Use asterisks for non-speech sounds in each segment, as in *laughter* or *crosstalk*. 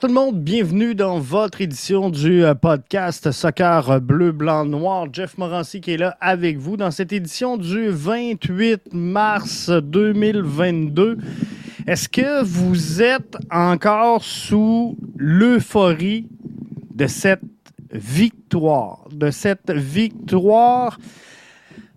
Tout le monde, bienvenue dans votre édition du euh, podcast Soccer Bleu, Blanc, Noir. Jeff Morancy qui est là avec vous dans cette édition du 28 mars 2022. Est-ce que vous êtes encore sous l'euphorie de cette victoire, de cette victoire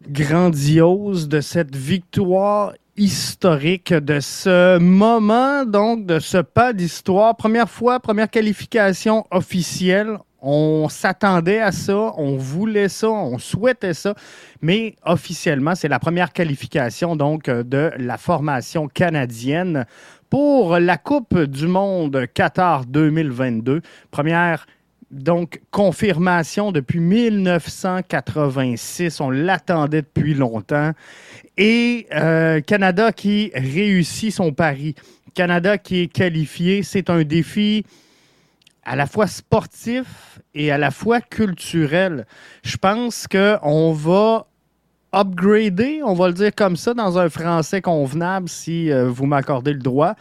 grandiose, de cette victoire historique de ce moment, donc de ce pas d'histoire. Première fois, première qualification officielle. On s'attendait à ça, on voulait ça, on souhaitait ça, mais officiellement, c'est la première qualification donc de la formation canadienne pour la Coupe du Monde Qatar 2022. Première donc, confirmation depuis 1986. On l'attendait depuis longtemps. Et euh, Canada qui réussit son pari. Canada qui est qualifié. C'est un défi à la fois sportif et à la fois culturel. Je pense qu'on va upgrader, on va le dire comme ça, dans un français convenable, si euh, vous m'accordez le droit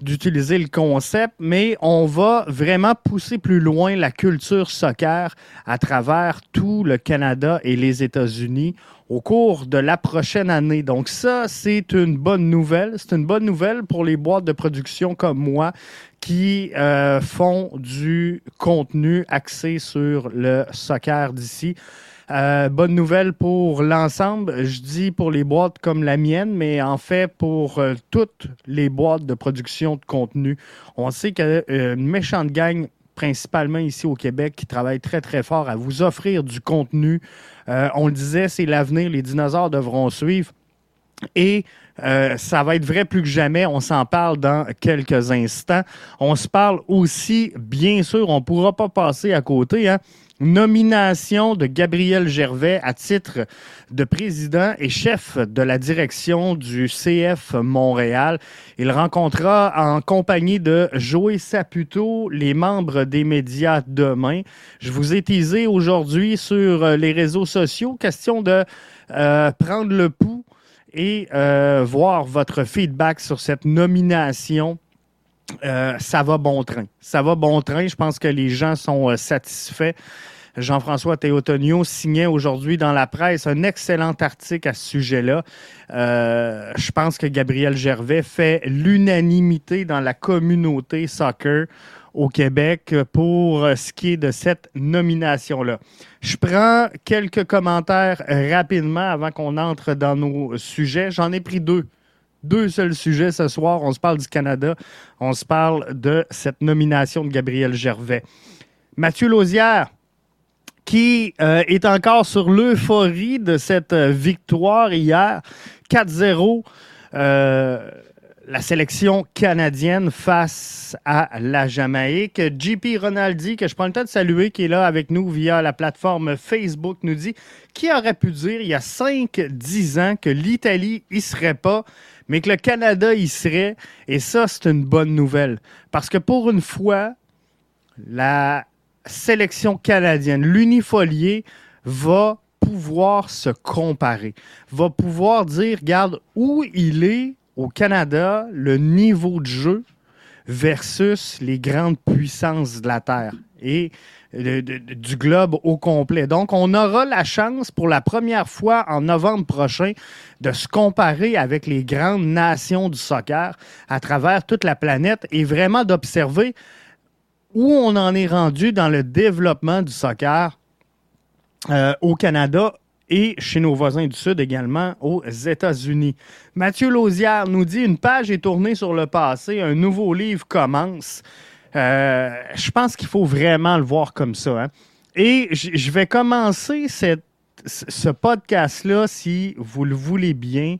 d'utiliser le concept, mais on va vraiment pousser plus loin la culture soccer à travers tout le Canada et les États-Unis au cours de la prochaine année. Donc ça, c'est une bonne nouvelle. C'est une bonne nouvelle pour les boîtes de production comme moi qui euh, font du contenu axé sur le soccer d'ici. Euh, bonne nouvelle pour l'ensemble. Je dis pour les boîtes comme la mienne, mais en fait pour euh, toutes les boîtes de production de contenu. On sait qu'il y a méchante gang principalement ici au Québec, qui travaille très, très fort à vous offrir du contenu. on le disait, c'est l'avenir, les dinosaures devront suivre. Et ça va être vrai plus que jamais. On s'en parle dans quelques instants. On se parle aussi, bien sûr, on ne pourra pas passer à côté. Hein, nomination de Gabriel Gervais à titre de président et chef de la direction du CF Montréal. Il rencontrera en compagnie de Joey Saputo les membres des médias demain. Je vous ai teasé aujourd'hui sur les réseaux sociaux, question de euh, prendre le pouls et euh, voir votre feedback sur cette nomination euh, ça va bon train. Ça va bon train. Je pense que les gens sont euh, satisfaits. Jean-François Théotonio signait aujourd'hui dans la presse un excellent article à ce sujet-là. Euh, je pense que Gabriel Gervais fait l'unanimité dans la communauté soccer au Québec pour ce qui est de cette nomination-là. Je prends quelques commentaires rapidement avant qu'on entre dans nos sujets. J'en ai pris deux deux seuls sujets ce soir. On se parle du Canada, on se parle de cette nomination de Gabriel Gervais. Mathieu Lausière, qui euh, est encore sur l'euphorie de cette euh, victoire hier, 4-0. Euh, la sélection canadienne face à la Jamaïque. JP Ronaldi, que je prends le temps de saluer, qui est là avec nous via la plateforme Facebook, nous dit qui aurait pu dire il y a 5-10 ans que l'Italie y serait pas mais que le Canada y serait. Et ça, c'est une bonne nouvelle. Parce que pour une fois, la sélection canadienne, l'unifolié, va pouvoir se comparer, va pouvoir dire, regarde, où il est au Canada, le niveau de jeu versus les grandes puissances de la Terre. Et du globe au complet. Donc, on aura la chance pour la première fois en novembre prochain de se comparer avec les grandes nations du soccer à travers toute la planète et vraiment d'observer où on en est rendu dans le développement du soccer euh, au Canada et chez nos voisins du Sud également aux États-Unis. Mathieu Lausière nous dit une page est tournée sur le passé, un nouveau livre commence. Euh, je pense qu'il faut vraiment le voir comme ça. Hein. Et je vais commencer ce podcast-là, si vous le voulez bien,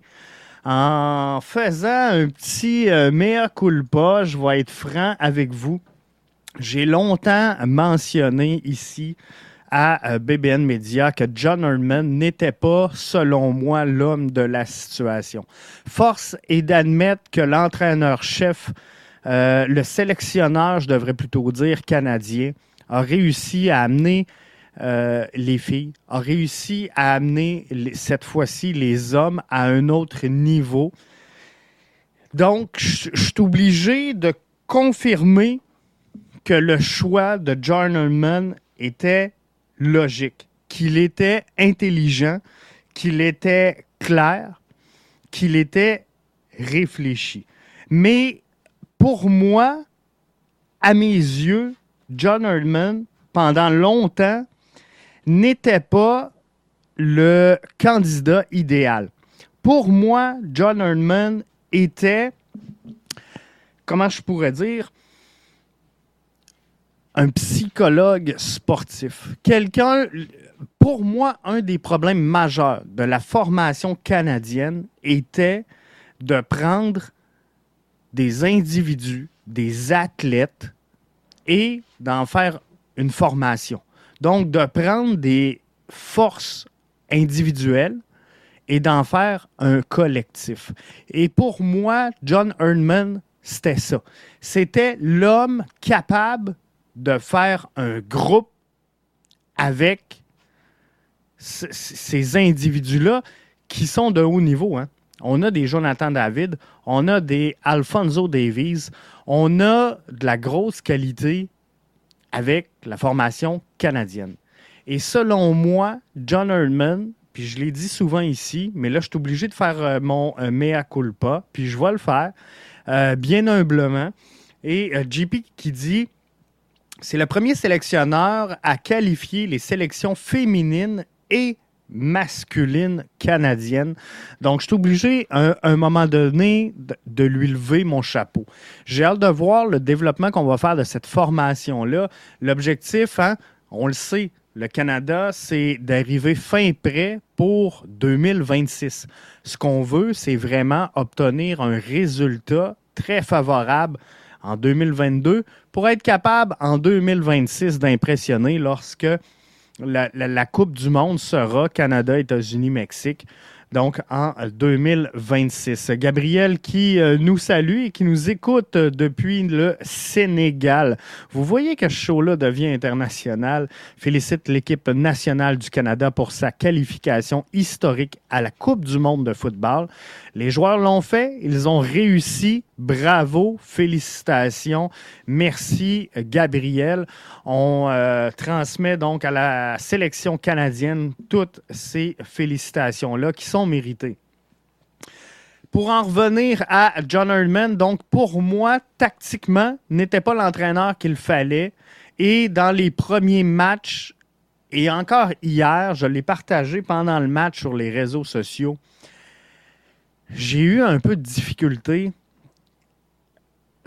en faisant un petit euh, mea culpa. Je vais être franc avec vous. J'ai longtemps mentionné ici à euh, BBN Media que John Herdman n'était pas, selon moi, l'homme de la situation. Force est d'admettre que l'entraîneur-chef euh, le sélectionneur, je devrais plutôt dire canadien, a réussi à amener euh, les filles, a réussi à amener cette fois-ci les hommes à un autre niveau. Donc, je suis obligé de confirmer que le choix de John Herdman était logique, qu'il était intelligent, qu'il était clair, qu'il était réfléchi. Mais pour moi, à mes yeux, John Herdman, pendant longtemps, n'était pas le candidat idéal. Pour moi, John Herdman était, comment je pourrais dire, un psychologue sportif. Quelqu'un, pour moi, un des problèmes majeurs de la formation canadienne était de prendre des individus, des athlètes, et d'en faire une formation. Donc, de prendre des forces individuelles et d'en faire un collectif. Et pour moi, John Erdman, c'était ça. C'était l'homme capable de faire un groupe avec ces individus-là qui sont de haut niveau. Hein. On a des Jonathan David, on a des Alfonso Davies, on a de la grosse qualité avec la formation canadienne. Et selon moi, John Erdman, puis je l'ai dit souvent ici, mais là, je suis obligé de faire euh, mon euh, mea culpa, puis je vais le faire euh, bien humblement. Et JP qui dit c'est le premier sélectionneur à qualifier les sélections féminines et masculines canadiennes. Donc, je suis obligé, à un, moment donné, de, lui lever mon chapeau. J'ai hâte de voir le développement qu'on va faire de cette formation-là. L'objectif, hein, on le sait, le Canada, c'est d'arriver fin prêt pour 2026. Ce qu'on veut, c'est vraiment obtenir un résultat très favorable en 2022 pour être capable en 2026 d'impressionner lorsque la, Coupe du Monde sera Canada, États-Unis, Mexique donc en 2026. Gabriel qui euh, nous salue et qui nous écoute depuis le Sénégal. Vous voyez que ce show-là devient international. Félicite l'équipe nationale du Canada pour sa qualification historique à la Coupe du monde de football. Les joueurs l'ont fait, ils ont réussi. Bravo, félicitations. Merci, Gabriel. On euh, transmet donc à la sélection canadienne toutes ces félicitations-là qui sont méritées. Pour en revenir à John Herdman, donc pour moi, tactiquement, n'était pas l'entraîneur qu'il fallait. Et dans les premiers matchs, et encore hier, je l'ai partagé pendant le match sur les réseaux sociaux, j'ai eu un peu de difficulté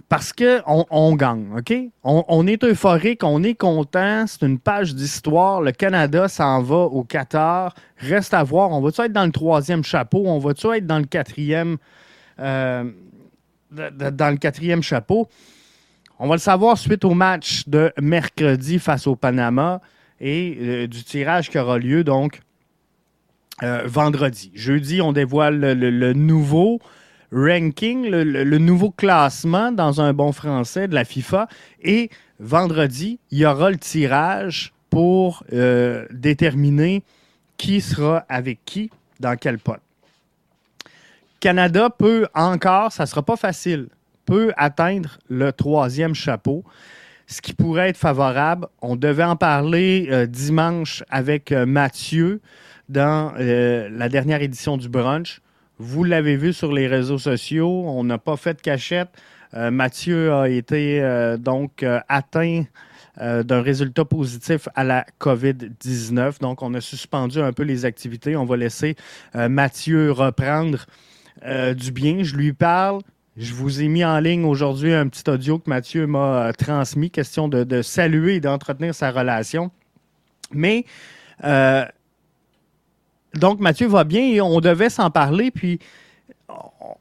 parce qu'on on gagne, OK? On, est euphorique, on est content, c'est une page d'histoire. Le Canada s'en va au Qatar. Reste à voir, on va-tu être dans le troisième chapeau? On va-tu être dans le quatrième, euh, dans le quatrième chapeau? On va le savoir suite au match de mercredi face au Panama et euh, du tirage qui aura lieu donc euh, vendredi. Jeudi, on dévoile le, nouveau ranking, le, nouveau classement dans un bon français de la FIFA. Et vendredi, il y aura le tirage pour euh, déterminer qui sera avec qui dans quel pot. Canada peut encore, ça ne sera pas facile, peut atteindre le troisième chapeau, ce qui pourrait être favorable. On devait en parler euh, dimanche avec Mathieu dans euh, la dernière édition du brunch. Vous l'avez vu sur les réseaux sociaux. On n'a pas fait de cachette. Euh, Mathieu a été euh, donc atteint d'un résultat positif à la COVID-19. Donc, on a suspendu un peu les activités. On va laisser Mathieu reprendre du bien. Je lui parle. Je vous ai mis en ligne aujourd'hui un petit audio que Mathieu m'a transmis, question de, de saluer et d'entretenir sa relation. Mais donc, Mathieu va bien et on devait s'en parler, puis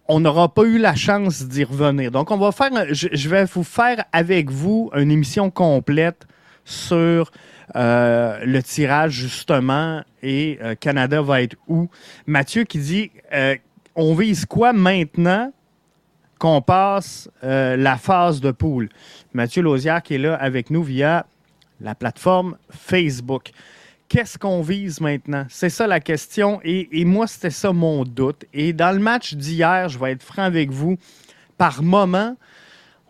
on n'aura pas eu la chance d'y revenir. Donc, on va faire, je, vais vous faire avec vous une émission complète sur euh, le tirage, justement, et euh, Canada va être où. Mathieu qui dit euh, on vise quoi maintenant qu'on passe la phase de poule? Mathieu Lausière qui est là avec nous via la plateforme Facebook qu'est-ce qu'on vise maintenant? C'est ça la question. Et, moi, c'était ça mon doute. Et dans le match d'hier, je vais être franc avec vous, par moment,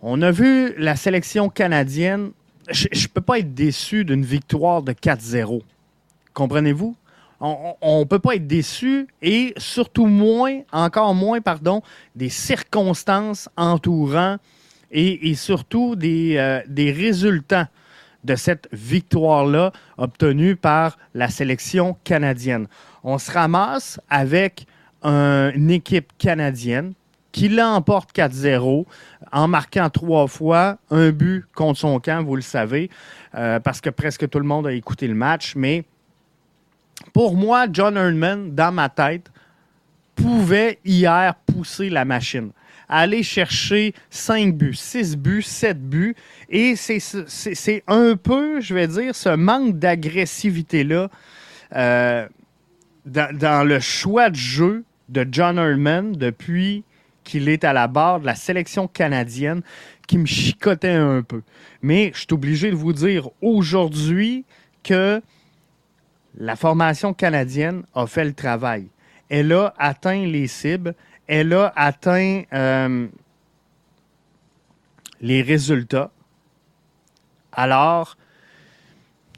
on a vu la sélection canadienne je ne peux pas être déçu d'une victoire de 4-0. Comprenez-vous? On ne peut pas être déçu et surtout moins, encore moins, pardon, des circonstances entourant et, surtout des, euh, des résultats de cette victoire-là obtenue par la sélection canadienne. On se ramasse avec une équipe canadienne qui l'emporte 4-0 en marquant trois fois un but contre son camp, vous le savez, euh, parce que presque tout le monde a écouté le match. Mais pour moi, John Erdman, dans ma tête, pouvait hier pousser la machine aller chercher 5 buts, 6 buts, 7 buts. Et c'est un peu, je vais dire, ce manque d'agressivité-là euh, dans, le choix de jeu de John Herdman depuis qu'il est à la barre de la sélection canadienne qui me chicotait un peu. Mais je suis obligé de vous dire aujourd'hui que la formation canadienne a fait le travail. Elle a atteint les cibles elle a atteint euh, les résultats. Alors,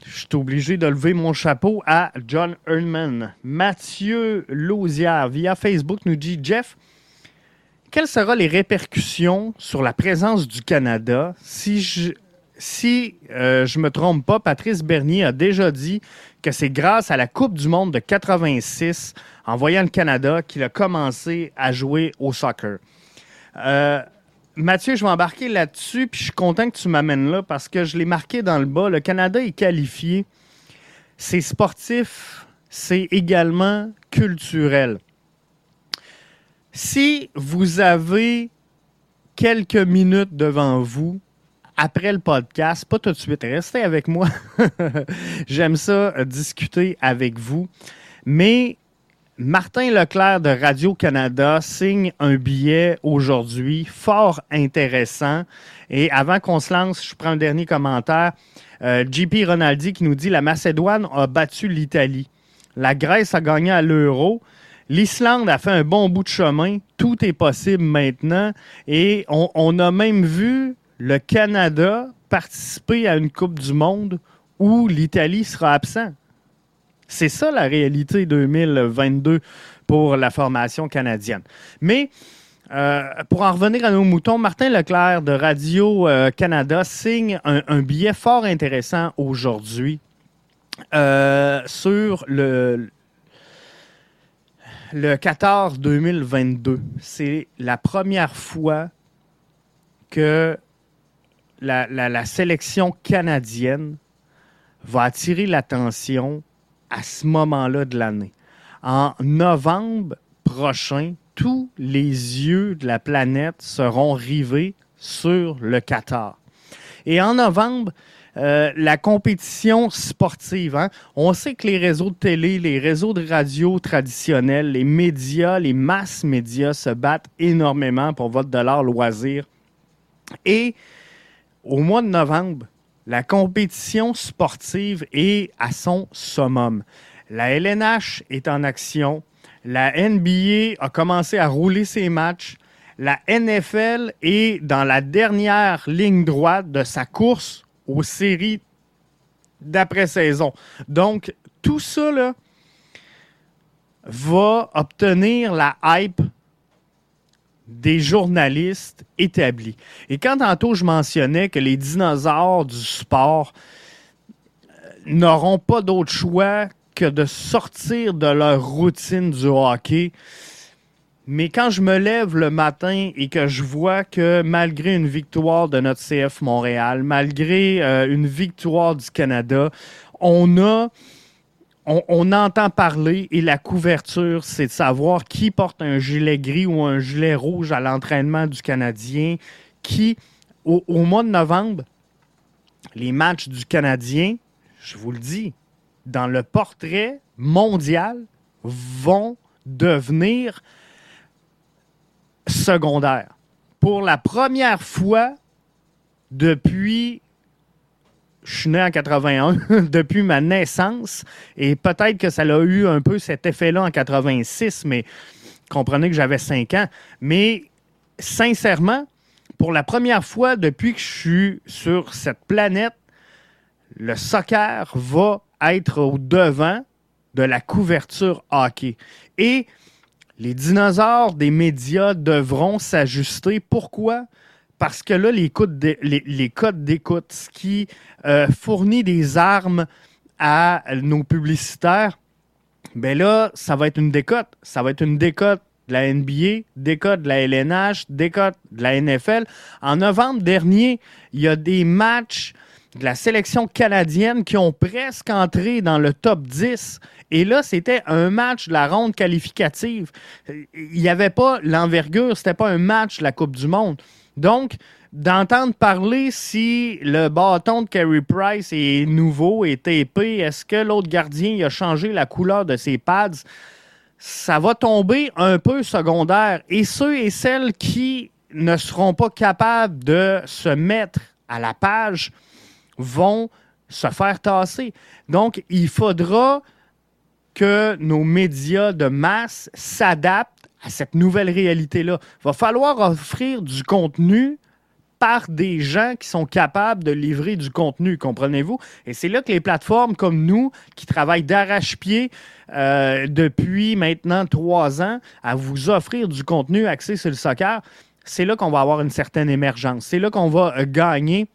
je suis obligé de lever mon chapeau à John Erdman. Mathieu Lausière, via Facebook, nous dit Jeff, quelles seront les répercussions sur la présence du Canada si je si euh, je ne me trompe pas, Patrice Bernier a déjà dit que c'est grâce à la Coupe du Monde de 86, en voyant le Canada, qu'il a commencé à jouer au soccer. Euh, Mathieu, je vais embarquer là-dessus, puis je suis content que tu m'amènes là parce que je l'ai marqué dans le bas. Le Canada est qualifié. C'est sportif, c'est également culturel. Si vous avez quelques minutes devant vous, après le podcast, pas tout de suite, restez avec moi. *laughs* J'aime ça euh, discuter avec vous. Mais Martin Leclerc de Radio-Canada signe un billet aujourd'hui fort intéressant. Et avant qu'on se lance, je prends un dernier commentaire. Euh, JP Ronaldi qui nous dit La Macédoine a battu l'Italie. La Grèce a gagné à l'euro. L'Islande a fait un bon bout de chemin. Tout est possible maintenant. Et on a même vu le Canada participer à une Coupe du Monde où l'Italie sera absent. C'est ça la réalité 2022 pour la formation canadienne. Mais euh, pour en revenir à nos moutons, Martin Leclerc de Radio-Canada signe un, billet fort intéressant aujourd'hui euh, sur le, le 14 2022. C'est la première fois que la, sélection canadienne va attirer l'attention à ce moment-là de l'année. En novembre prochain, tous les yeux de la planète seront rivés sur le Qatar. Et en novembre, euh, la compétition sportive. Hein, on sait que les réseaux de télé, les réseaux de radio traditionnels, les médias, les masses médias se battent énormément pour votre dollar loisir. Et au mois de novembre, la compétition sportive est à son summum. La LNH est en action. La NBA a commencé à rouler ses matchs. La NFL est dans la dernière ligne droite de sa course aux séries d'après-saison. Donc, tout ça là, va obtenir la hype des journalistes établis. Et quand tantôt je mentionnais que les dinosaures du sport euh, n'auront pas d'autre choix que de sortir de leur routine du hockey, mais quand je me lève le matin et que je vois que malgré une victoire de notre CF Montréal, malgré euh, une victoire du Canada, on a on, entend parler et la couverture, c'est de savoir qui porte un gilet gris ou un gilet rouge à l'entraînement du Canadien, qui, au, mois de novembre, les matchs du Canadien, je vous le dis, dans le portrait mondial, vont devenir secondaires. Pour la première fois depuis je suis né en 81 *laughs* depuis ma naissance et peut-être que ça a eu un peu cet effet-là en 86, mais comprenez que j'avais 5 ans. Mais sincèrement, pour la première fois depuis que je suis sur cette planète, le soccer va être au devant de la couverture hockey. Et les dinosaures des médias devront s'ajuster. Pourquoi? Parce que là, les, codes d'écoute, ce qui euh, fournit des armes à nos publicitaires, ben là, ça va être une décote. Ça va être une décote de la NBA, décote de la LNH, décote de la NFL. En novembre dernier, il y a des matchs de la sélection canadienne qui ont presque entré dans le top 10. Et là, c'était un match de la ronde qualificative. Il n'y avait pas l'envergure, c'était pas un match de la Coupe du Monde. Donc, d'entendre parler si le bâton de Carey Price est nouveau, est épais, est-ce que l'autre gardien a changé la couleur de ses pads, ça va tomber un peu secondaire. Et ceux et celles qui ne seront pas capables de se mettre à la page vont se faire tasser. Donc, il faudra que nos médias de masse s'adaptent à cette nouvelle réalité-là. Il va falloir offrir du contenu par des gens qui sont capables de livrer du contenu, comprenez-vous? Et c'est là que les plateformes comme nous, qui travaillent d'arrache-pied euh, depuis maintenant trois ans à vous offrir du contenu axé sur le soccer, c'est là qu'on va avoir une certaine émergence. C'est là qu'on va euh, gagner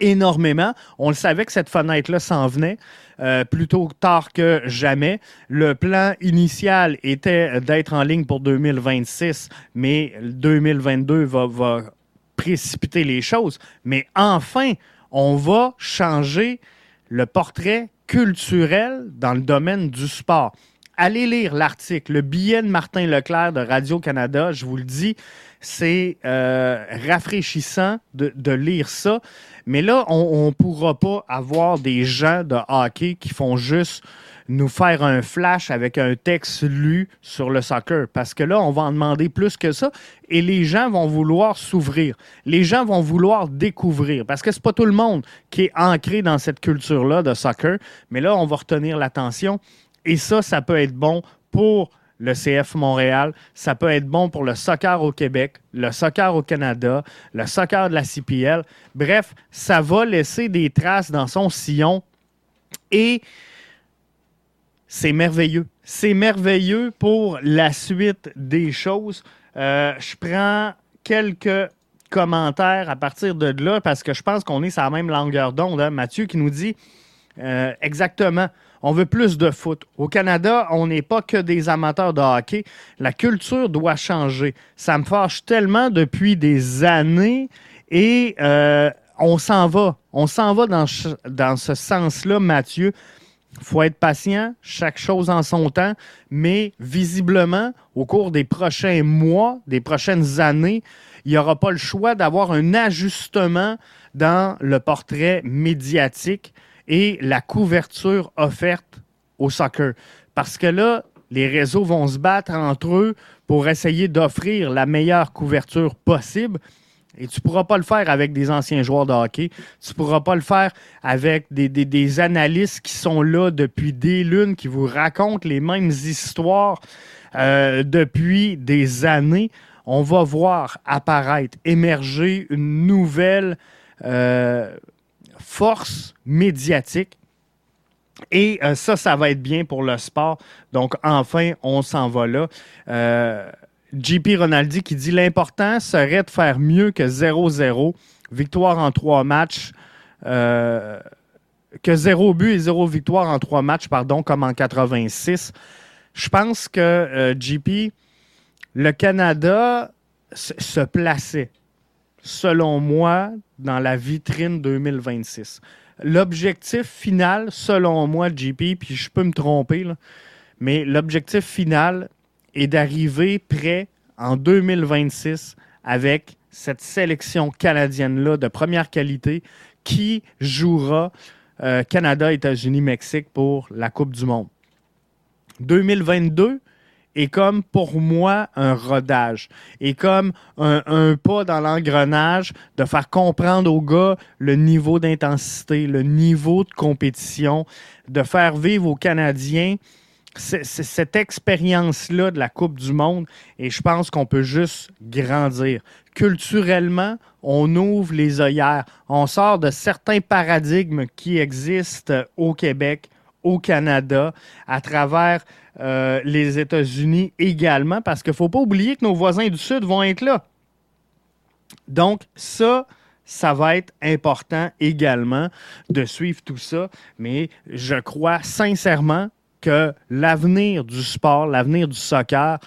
énormément. On le savait que cette fenêtre-là s'en venait. Euh, plutôt tard que jamais. Le plan initial était d'être en ligne pour 2026, mais 2022 va, va précipiter les choses. Mais enfin, on va changer le portrait culturel dans le domaine du sport. Allez lire l'article, le billet de Martin Leclerc de Radio-Canada, je vous le dis, c'est euh, rafraîchissant de, de, lire ça. Mais là, on ne pourra pas avoir des gens de hockey qui font juste nous faire un flash avec un texte lu sur le soccer. Parce que là, on va en demander plus que ça et les gens vont vouloir s'ouvrir. Les gens vont vouloir découvrir. Parce que c'est pas tout le monde qui est ancré dans cette culture-là de soccer. Mais là, on va retenir l'attention. Et ça, ça peut être bon pour le CF Montréal. Ça peut être bon pour le soccer au Québec, le soccer au Canada, le soccer de la CPL. Bref, ça va laisser des traces dans son sillon et c'est merveilleux. C'est merveilleux pour la suite des choses. Euh, je prends quelques commentaires à partir de là parce que je pense qu'on est sur la même longueur d'onde. Hein. Mathieu qui nous dit euh, exactement. On veut plus de foot. Au Canada, on n'est pas que des amateurs de hockey. La culture doit changer. Ça me fâche tellement depuis des années et euh, on s'en va. On s'en va dans, ce sens-là, Mathieu faut être patient, chaque chose en son temps, mais visiblement, au cours des prochains mois, des prochaines années, il n'y aura pas le choix d'avoir un ajustement dans le portrait médiatique et la couverture offerte au soccer. Parce que là, les réseaux vont se battre entre eux pour essayer d'offrir la meilleure couverture possible. Et tu ne pourras pas le faire avec des anciens joueurs de hockey. Tu ne pourras pas le faire avec des, analystes qui sont là depuis des lunes, qui vous racontent les mêmes histoires euh, depuis des années. On va voir apparaître, émerger une nouvelle euh, force médiatique. Et euh, ça, ça va être bien pour le sport. Donc, enfin, on s'en va là. JP Ronaldi qui dit l'important serait de faire mieux que 0-0, victoire en trois matchs, euh, que zéro but et zéro victoire en trois matchs, pardon, comme en 86. Je pense que euh, JP, le Canada se plaçait, selon moi, dans la vitrine 2026. L'objectif final, selon moi, JP, puis je peux me tromper, mais l'objectif final, et d'arriver prêt en 2026 avec cette sélection canadienne-là de première qualité qui jouera euh, Canada, États-Unis, Mexique pour la Coupe du Monde. 2022 est comme pour moi un rodage, et comme un, un pas dans l'engrenage de faire comprendre aux gars le niveau d'intensité, le niveau de compétition, de faire vivre aux Canadiens cette expérience-là de la Coupe du Monde et je pense qu'on peut juste grandir. Culturellement, on ouvre les œillères. On sort de certains paradigmes qui existent au Québec, au Canada, à travers euh, les États-Unis également, parce qu'il ne faut pas oublier que nos voisins du Sud vont être là. Donc, ça, ça va être important également de suivre tout ça, mais je crois sincèrement que l'avenir du sport, l'avenir du soccer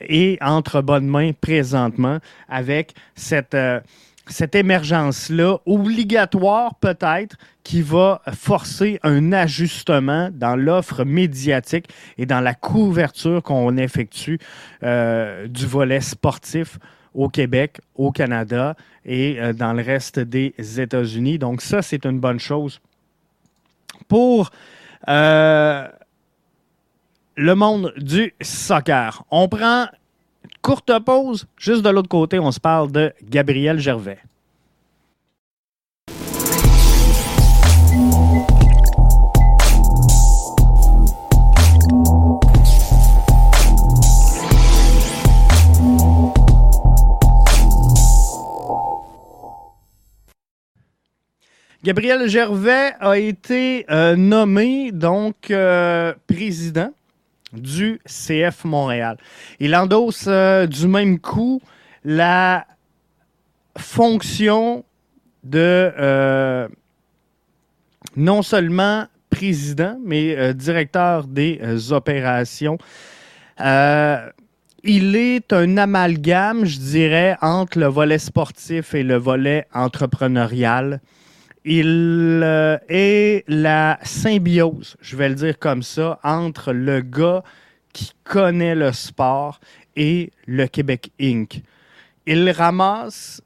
est entre bonnes mains présentement avec cette, euh, cette émergence-là, obligatoire peut-être, qui va forcer un ajustement dans l'offre médiatique et dans la couverture qu'on effectue euh, du volet sportif au Québec, au Canada et euh, dans le reste des États-Unis. Donc ça, c'est une bonne chose. Pour euh, le monde du soccer, on prend courte pause. Juste de l'autre côté, on se parle de Gabriel Gervais. Gabriel Gervais a été euh, nommé donc euh, président du CF Montréal. Il endosse euh, du même coup la fonction de non seulement président, mais directeur des opérations. il est un amalgame, je dirais, entre le volet sportif et le volet entrepreneurial il euh, est la symbiose, je vais le dire comme ça, entre le gars qui connaît le sport et le Québec Inc. Il ramasse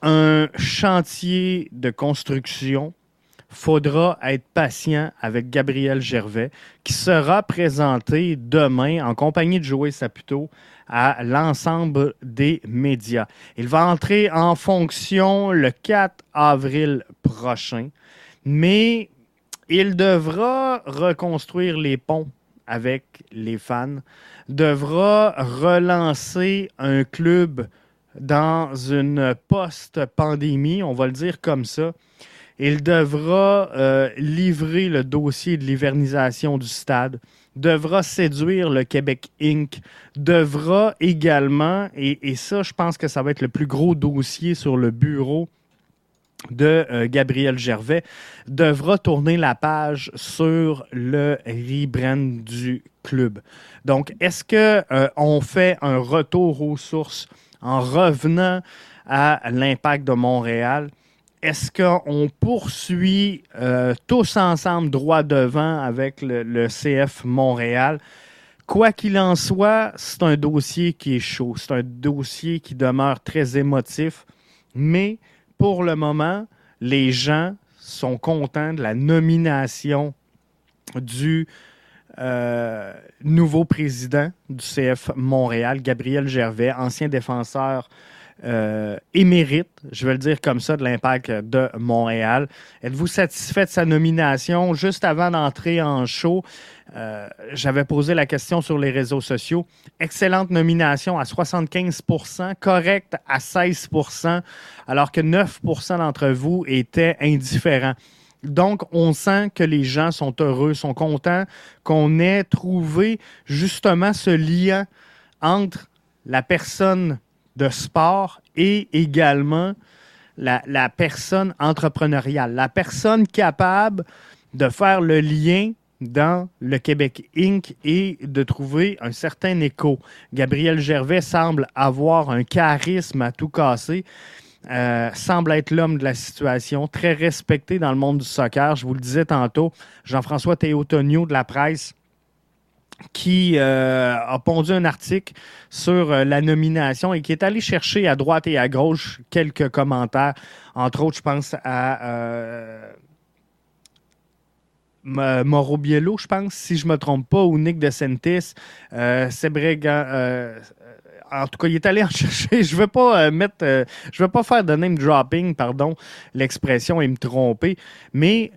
un chantier de construction. Faudra être patient avec Gabriel Gervais, qui sera présenté demain en compagnie de Joey Saputo à l'ensemble des médias. Il va entrer en fonction le 4 avril prochain, mais il devra reconstruire les ponts avec les fans, devra relancer un club dans une post-pandémie, on va le dire comme ça. Il devra euh, livrer le dossier de l'hivernisation du stade devra séduire le Québec Inc., devra également, et, ça, je pense que ça va être le plus gros dossier sur le bureau de euh, Gabriel Gervais, devra tourner la page sur le rebrand du club. Donc, est-ce qu'on euh, on fait un retour aux sources en revenant à l'impact de Montréal? Est-ce qu'on poursuit euh, tous ensemble droit devant avec le, CF Montréal? Quoi qu'il en soit, c'est un dossier qui est chaud. C'est un dossier qui demeure très émotif. Mais pour le moment, les gens sont contents de la nomination du euh, nouveau président du CF Montréal, Gabriel Gervais, ancien défenseur euh, émérite, je vais le dire comme ça, de l'impact de Montréal. Êtes-vous satisfait de sa nomination? Juste avant d'entrer en show, euh, j'avais posé la question sur les réseaux sociaux. Excellente nomination à 75% correcte à 16% alors que 9% d'entre vous étaient indifférents. Donc, on sent que les gens sont heureux, sont contents qu'on ait trouvé justement ce lien entre la personne de sport et également la, personne entrepreneuriale, la personne capable de faire le lien dans le Québec Inc. et de trouver un certain écho. Gabriel Gervais semble avoir un charisme à tout casser. Euh, semble être l'homme de la situation, très respecté dans le monde du soccer. Je vous le disais tantôt, Jean-François Théotonio de la presse qui euh, a pondu un article sur euh, la nomination et qui est allé chercher à droite et à gauche quelques commentaires. Entre autres, je pense à euh, Mauro Biello, je pense, si je ne me trompe pas, ou Nick DeSantis, euh, Sebrega. en tout cas, il est allé en *laughs* chercher. Je veux pas mettre, je veux pas faire de name dropping, pardon, l'expression et me tromper, mais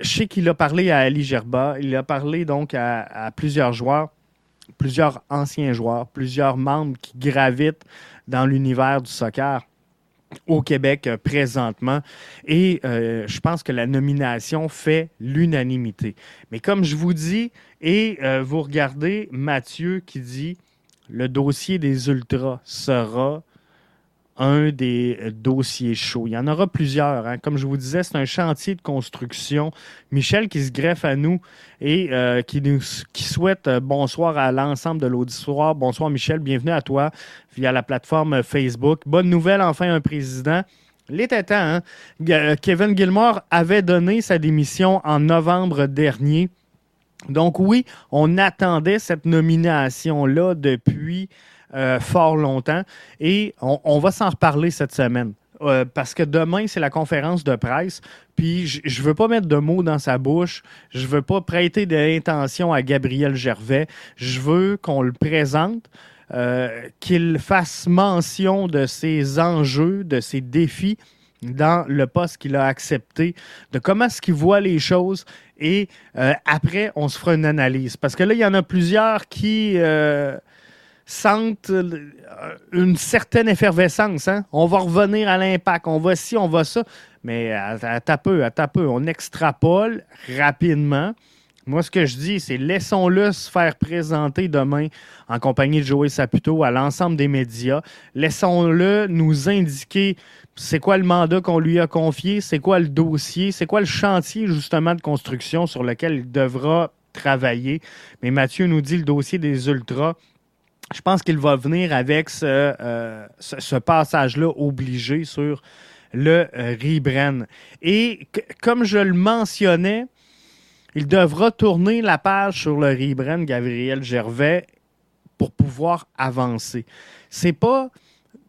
je sais qu'il a parlé à Ali Gerba, il a parlé donc à, plusieurs joueurs, plusieurs anciens joueurs, plusieurs membres qui gravitent dans l'univers du soccer au Québec euh, présentement. Et euh, je pense que la nomination fait l'unanimité. Mais comme je vous dis, et euh, vous regardez Mathieu qui dit le dossier des ultras sera un des dossiers chauds. Il y en aura plusieurs. Hein. Comme je vous disais, c'est un chantier de construction. Michel qui se greffe à nous et euh, qui, nous, qui souhaite euh, bonsoir à l'ensemble de l'auditoire. Bonsoir Michel, bienvenue à toi via la plateforme Facebook. Bonne nouvelle, enfin un président. L'était temps. Hein? Euh, Kevin Gilmore avait donné sa démission en novembre dernier. Donc oui, on attendait cette nomination-là depuis euh, fort longtemps. Et on, va s'en reparler cette semaine. Euh, parce que demain, c'est la conférence de presse. Puis je ne veux pas mettre de mots dans sa bouche. Je veux pas prêter de l'intention à Gabriel Gervais. Je veux qu'on le présente, euh, qu'il fasse mention de ses enjeux, de ses défis dans le poste qu'il a accepté, de comment est-ce qu'il voit les choses. Et après, on se fera une analyse. Parce que là, il y en a plusieurs qui sentent euh, une certaine effervescence. Hein? On va revenir à l'impact, on va ci, on va ça. Mais à, ta peu, à ta peu, on extrapole rapidement. Moi, ce que je dis, c'est laissons-le se faire présenter demain en compagnie de Joey Saputo à l'ensemble des médias. Laissons-le nous indiquer c'est quoi le mandat qu'on lui a confié, c'est quoi le dossier, c'est quoi le chantier justement de construction sur lequel il devra travailler. Mais Mathieu nous dit le dossier des ultras je pense qu'il va venir avec ce, euh, passage-là obligé sur le euh, Ribren. Et comme je le mentionnais, il devra tourner la page sur le Ribren, Gabriel Gervais, pour pouvoir avancer. C'est pas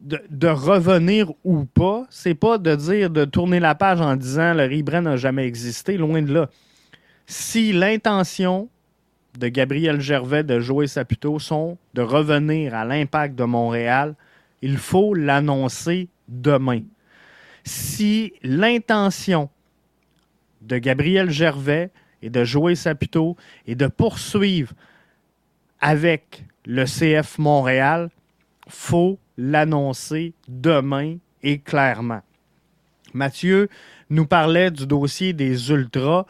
de, revenir ou pas, c'est pas de dire de tourner la page en disant le Ribren n'a jamais existé, loin de là. Si l'intention de Gabriel Gervais, de Joey Saputo sont de revenir à l'impact de Montréal. Il faut l'annoncer demain. Si l'intention de Gabriel Gervais et de Joey Saputo est de poursuivre avec le CF Montréal, faut l'annoncer demain et clairement. Mathieu nous parlait du dossier des ultras.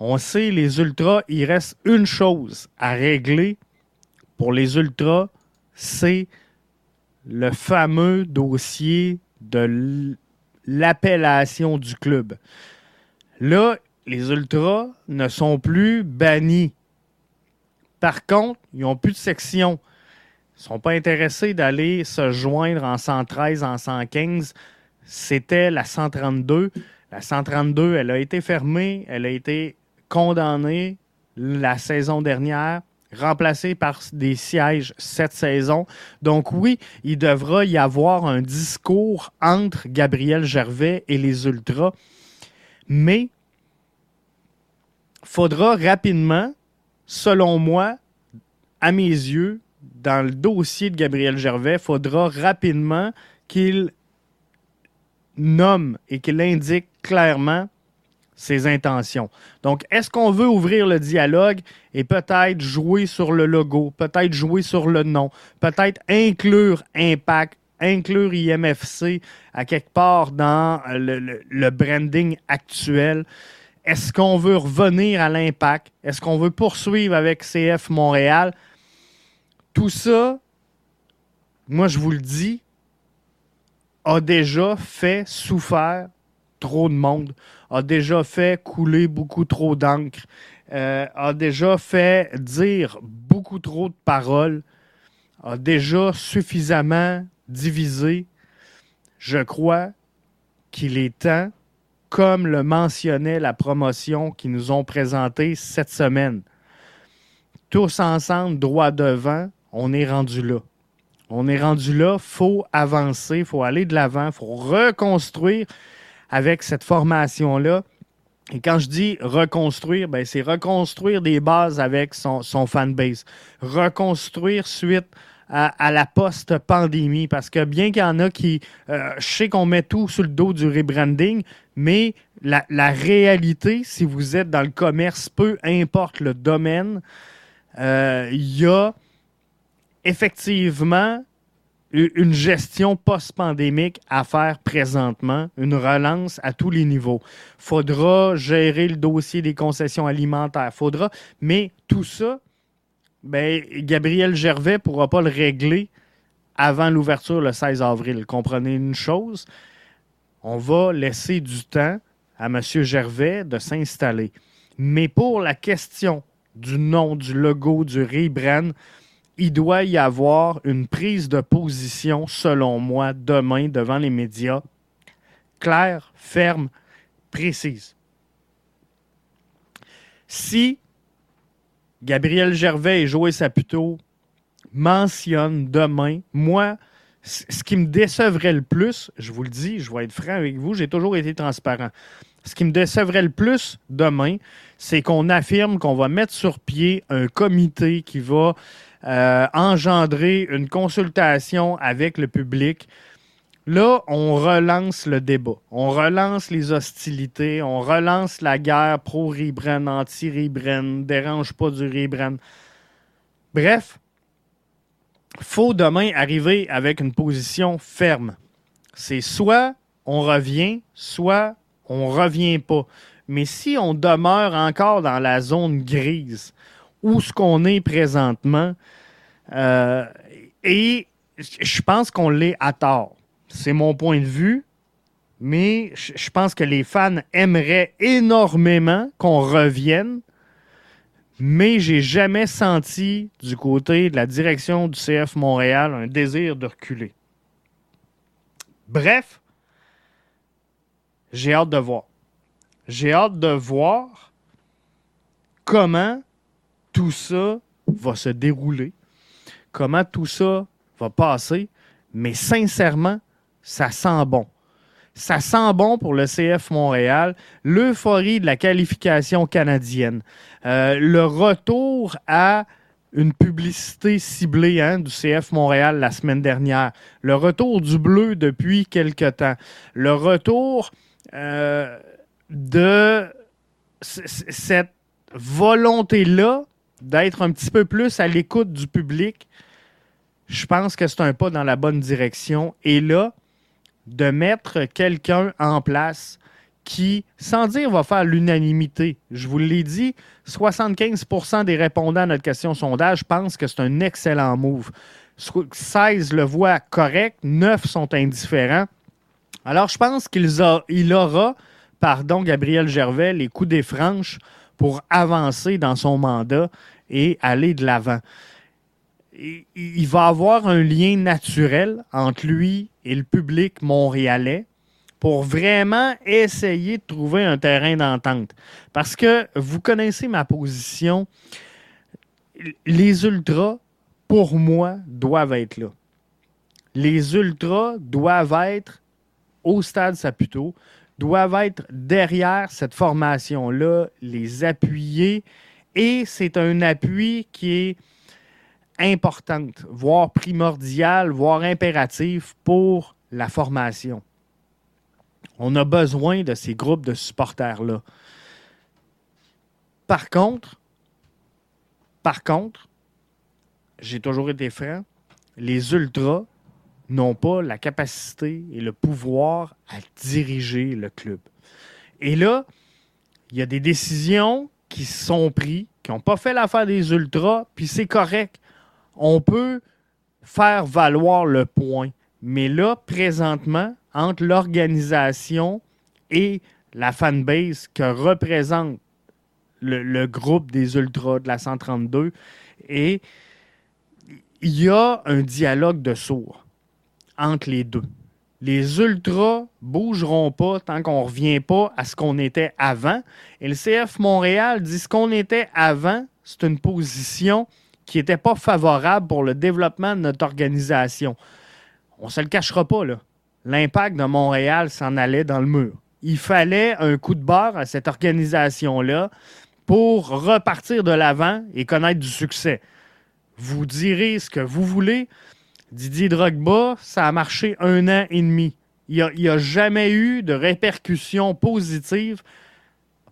On sait, les ultras, il reste une chose à régler pour les ultras, c'est le fameux dossier de l'appellation du club. Là, les ultras ne sont plus bannis. Par contre, ils n'ont plus de section. Ils ne sont pas intéressés d'aller se joindre en 113, en 115. C'était la 132. La 132, elle a été fermée, elle a été condamné la saison dernière, remplacé par des sièges cette saison. Donc oui, il devra y avoir un discours entre Gabriel Gervais et les Ultras, mais faudra rapidement, selon moi, à mes yeux, dans le dossier de Gabriel Gervais, faudra rapidement qu'il nomme et qu'il indique clairement ses intentions. Donc, est-ce qu'on veut ouvrir le dialogue et peut-être jouer sur le logo, peut-être jouer sur le nom, peut-être inclure Impact, inclure IMFC à quelque part dans le, branding actuel? Est-ce qu'on veut revenir à l'impact? Est-ce qu'on veut poursuivre avec CF Montréal? Tout ça, moi je vous le dis, a déjà fait souffrir trop de monde a déjà fait couler beaucoup trop d'encre, euh, a déjà fait dire beaucoup trop de paroles, a déjà suffisamment divisé. Je crois qu'il est temps, comme le mentionnait la promotion qui nous ont présentée cette semaine, tous ensemble, droit devant, on est rendu là. On est rendu là, faut avancer, faut aller de l'avant, faut reconstruire avec cette formation-là. Et quand je dis reconstruire, ben, c'est reconstruire des bases avec son, son fanbase. Reconstruire suite à, la post-pandémie. Parce que bien qu'il y en a qui. Euh, je sais qu'on met tout sur le dos du rebranding, mais la, la, réalité, si vous êtes dans le commerce, peu importe le domaine, euh, il y a effectivement une gestion post-pandémique à faire présentement, une relance à tous les niveaux. Faudra gérer le dossier des concessions alimentaires, faudra, mais tout ça, ben, Gabriel Gervais ne pourra pas le régler avant l'ouverture le 16 avril. Comprenez une chose, on va laisser du temps à M. Gervais de s'installer. Mais pour la question du nom, du logo, du rebrand, il doit y avoir une prise de position, selon moi, demain devant les médias, claire, ferme, précise. Si Gabriel Gervais et Joël Saputo mentionnent demain, moi, ce qui me décevrait le plus, je vous le dis, je vais être franc avec vous, j'ai toujours été transparent. Ce qui me décevrait le plus demain, c'est qu'on affirme qu'on va mettre sur pied un comité qui va euh, engendrer une consultation avec le public. Là, on relance le débat, on relance les hostilités, on relance la guerre pro-Ribren, anti-Ribren, dérange pas du Ribren. Bref, faut demain arriver avec une position ferme. C'est soit on revient, soit on revient pas. Mais si on demeure encore dans la zone grise, où ce qu'on est présentement. Euh, et je pense qu'on l'est à tort. C'est mon point de vue. Mais je pense que les fans aimeraient énormément qu'on revienne. Mais j'ai jamais senti du côté de la direction du CF Montréal un désir de reculer. Bref, j'ai hâte de voir. J'ai hâte de voir comment tout ça va se dérouler, comment tout ça va passer, mais sincèrement, ça sent bon. Ça sent bon pour le CF Montréal, l'euphorie de la qualification canadienne, euh, le retour à une publicité ciblée hein, du CF Montréal la semaine dernière, le retour du bleu depuis quelque temps, le retour euh, de cette volonté-là d'être un petit peu plus à l'écoute du public, je pense que c'est un pas dans la bonne direction. Et là, de mettre quelqu'un en place qui, sans dire va faire l'unanimité, je vous l'ai dit, 75% des répondants à notre question sondage pensent que c'est un excellent move. 16 le voient correct, 9 sont indifférents. Alors, je pense qu'il aura, pardon, Gabriel Gervais, les coups des franches pour avancer dans son mandat et aller de l'avant. Il va avoir un lien naturel entre lui et le public montréalais pour vraiment essayer de trouver un terrain d'entente. Parce que vous connaissez ma position. Les ultras, pour moi, doivent être là. Les ultras doivent être au stade Saputo, doivent être derrière cette formation-là, les appuyer. Et c'est un appui qui est importante, voire primordial, voire impératif pour la formation. On a besoin de ces groupes de supporters-là. Par contre, par contre, j'ai toujours été franc, les ultras n'ont pas la capacité et le pouvoir à diriger le club. Et là, il y a des décisions qui sont prises, qui n'ont pas fait l'affaire des ultras, puis c'est correct. On peut faire valoir le point. Mais là, présentement, entre l'organisation et la fanbase que représente le, groupe des ultras de la 132, et il y a un dialogue de sourds entre les deux. Les ultras bougeront pas tant qu'on ne revient pas à ce qu'on était avant. Et le CF Montréal dit ce qu'on était avant, c'est une position qui n'était pas favorable pour le développement de notre organisation. On ne se le cachera pas, là. L'impact de Montréal s'en allait dans le mur. Il fallait un coup de barre à cette organisation-là pour repartir de l'avant et connaître du succès. Vous direz ce que vous voulez, Didier Drogba, ça a marché un an et demi. Il n'y a, jamais eu de répercussions positives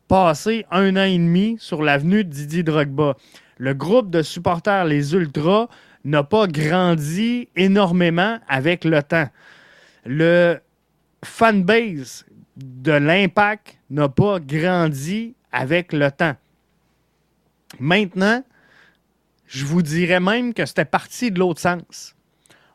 passé un an et demi sur l'avenue de Didier Drogba. Le groupe de supporters, les Ultras, n'a pas grandi énormément avec le temps. Le fanbase de l'impact n'a pas grandi avec le temps. Maintenant, je vous dirais même que c'était parti de l'autre sens.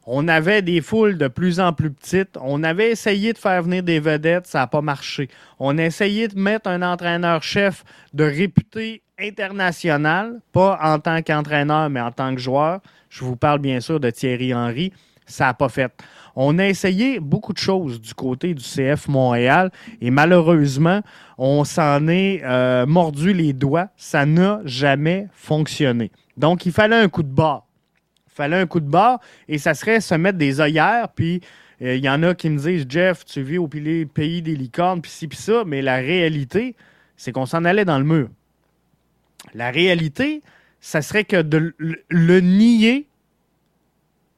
On avait des foules de plus en plus petites. On avait essayé de faire venir des vedettes, ça n'a pas marché. On a essayé de mettre un entraîneur-chef de réputé international, pas en tant qu'entraîneur, mais en tant que joueur. Je vous parle bien sûr de Thierry Henry. Ça n'a pas fait. On a essayé beaucoup de choses du côté du CF Montréal et malheureusement, on s'en est euh, mordu les doigts. Ça n'a jamais fonctionné. Donc, il fallait un coup de barre fallait un coup de barre et ça serait se mettre des œillères. Puis euh, il y en a qui me disent Jeff, tu vis au pays des licornes, puis ci, puis ça. Mais la réalité, c'est qu'on s'en allait dans le mur. La réalité, ça serait que de le nier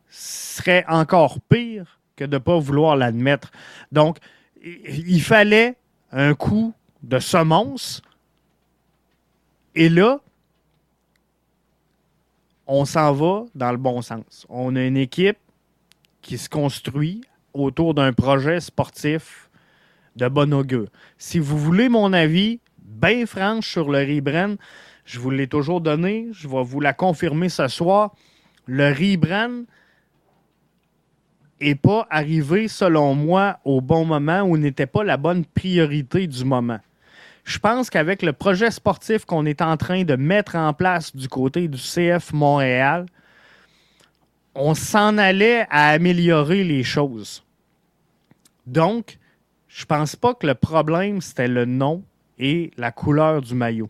serait encore pire que de ne pas vouloir l'admettre. Donc, il fallait un coup de semonce. Et là, on s'en va dans le bon sens. On a une équipe qui se construit autour d'un projet sportif de bon augure. Si vous voulez mon avis, bien franche sur le rebrand, je vous l'ai toujours donné, je vais vous la confirmer ce soir. Le rebrand n'est pas arrivé, selon moi, au bon moment ou n'était pas la bonne priorité du moment. Je pense qu'avec le projet sportif qu'on est en train de mettre en place du côté du CF Montréal, on s'en allait à améliorer les choses. Donc, je pense pas que le problème, c'était le nom et la couleur du maillot.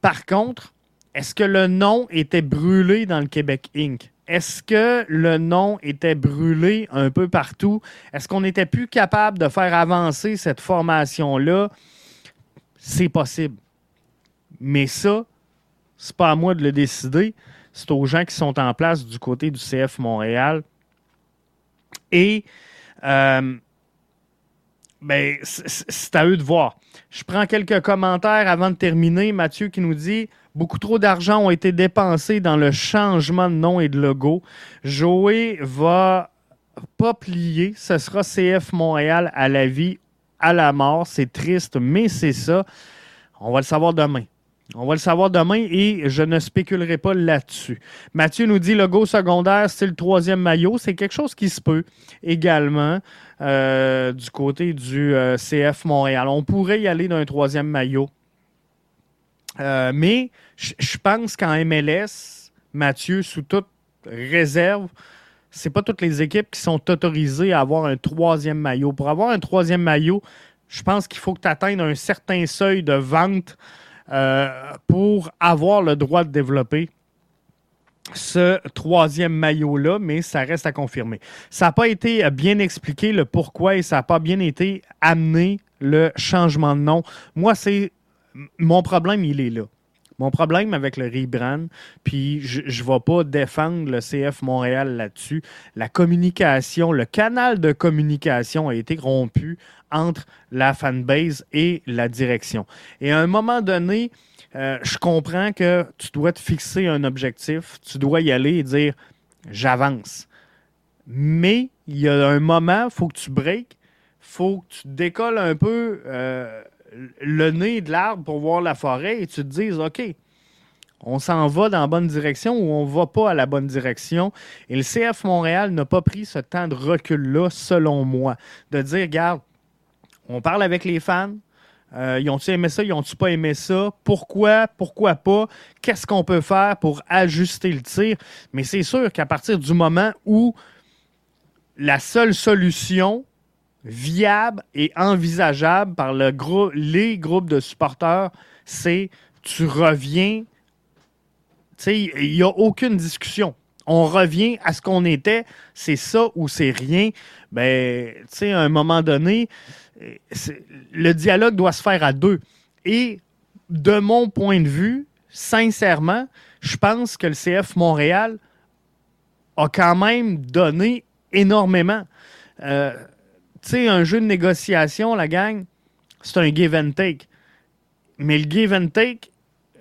Par contre, est-ce que le nom était brûlé dans le Québec Inc? Est-ce que le nom était brûlé un peu partout? Est-ce qu'on n'était plus capable de faire avancer cette formation-là? C'est possible. Mais ça, c'est pas à moi de le décider. C'est aux gens qui sont en place du côté du CF Montréal. Et euh, ben, c'est à eux de voir. Je prends quelques commentaires avant de terminer. Mathieu qui nous dit Beaucoup trop d'argent ont été dépensés dans le changement de nom et de logo. Joey va pas plier. Ce sera CF Montréal à la vie à la mort. C'est triste, mais c'est ça. On va le savoir demain. On va le savoir demain et je ne spéculerai pas là-dessus. Mathieu nous dit logo secondaire, c'est le troisième maillot. C'est quelque chose qui se peut également euh, du côté du euh, CF Montréal. On pourrait y aller d'un troisième maillot. Euh, mais je pense qu'en MLS, Mathieu, sous toute réserve, c'est pas toutes les équipes qui sont autorisées à avoir un troisième maillot. Pour avoir un troisième maillot, je pense qu'il faut que tu atteignes un certain seuil de vente euh, pour avoir le droit de développer ce troisième maillot-là, mais ça reste à confirmer. Ça n'a pas été bien expliqué le pourquoi et ça n'a pas bien été amené le changement de nom. Moi, c'est mon problème, il est là. Mon problème avec le rebrand, puis je ne vais pas défendre le CF Montréal là-dessus, la communication, le canal de communication a été rompu entre la fanbase et la direction. Et à un moment donné, euh, je comprends que tu dois te fixer un objectif, tu dois y aller et dire j'avance. Mais il y a un moment, il faut que tu breaks, faut que tu décolles un peu. Euh, le nez de l'arbre pour voir la forêt et tu te dises, OK, on s'en va dans la bonne direction ou on ne va pas à la bonne direction. Et le CF Montréal n'a pas pris ce temps de recul-là, selon moi, de dire, regarde, on parle avec les fans, euh, ils ont-ils aimé ça, ils ont-ils pas aimé ça, pourquoi, pourquoi pas, qu'est-ce qu'on peut faire pour ajuster le tir? Mais c'est sûr qu'à partir du moment où la seule solution viable et envisageable par le les groupes de supporters, c'est tu reviens. Il n'y a aucune discussion. On revient à ce qu'on était, c'est ça ou c'est rien. Ben, à un moment donné, le dialogue doit se faire à deux. Et de mon point de vue, sincèrement, je pense que le CF Montréal a quand même donné énormément. Euh, tu sais, un jeu de négociation, la gang, c'est un give and take. Mais le give and take,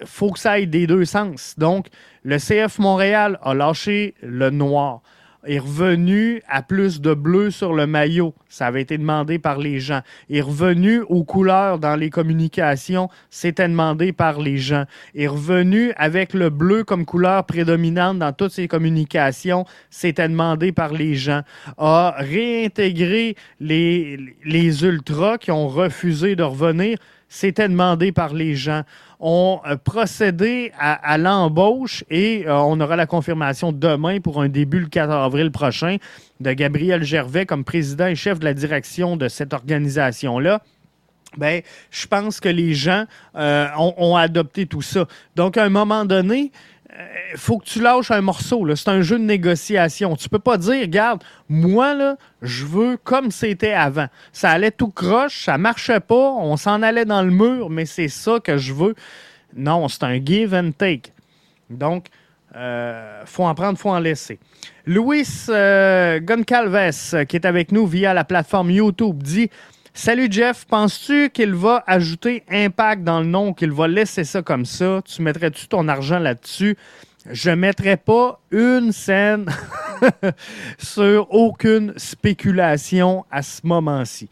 faut que ça aille des deux sens. Donc, le CF Montréal a lâché le noir est revenu à plus de bleu sur le maillot. Ça avait été demandé par les gens. Est revenu aux couleurs dans les communications. C'était demandé par les gens. Est revenu avec le bleu comme couleur prédominante dans toutes ses communications. C'était demandé par les gens. A réintégré les, les ultras qui ont refusé de revenir. C'était demandé par les gens ont euh, procédé à, l'embauche et euh, on aura la confirmation demain pour un début le 4 avril prochain de Gabriel Gervais comme président et chef de la direction de cette organisation-là. Ben, je pense que les gens euh, ont, adopté tout ça. Donc, à un moment donné, il faut que tu lâches un morceau. C'est un jeu de négociation. Tu peux pas dire, regarde, moi, là, je veux comme c'était avant. Ça allait tout croche, ça marchait pas, on s'en allait dans le mur, mais c'est ça que je veux. Non, c'est un give and take. Donc, euh, faut en prendre, faut en laisser. Luis euh, Goncalves, qui est avec nous via la plateforme YouTube, dit Salut Jeff, penses-tu qu'il va ajouter impact dans le nom qu'il va laisser ça comme ça? Tu mettrais-tu ton argent là-dessus? Je ne mettrais pas une scène *laughs* sur aucune spéculation à ce moment-ci.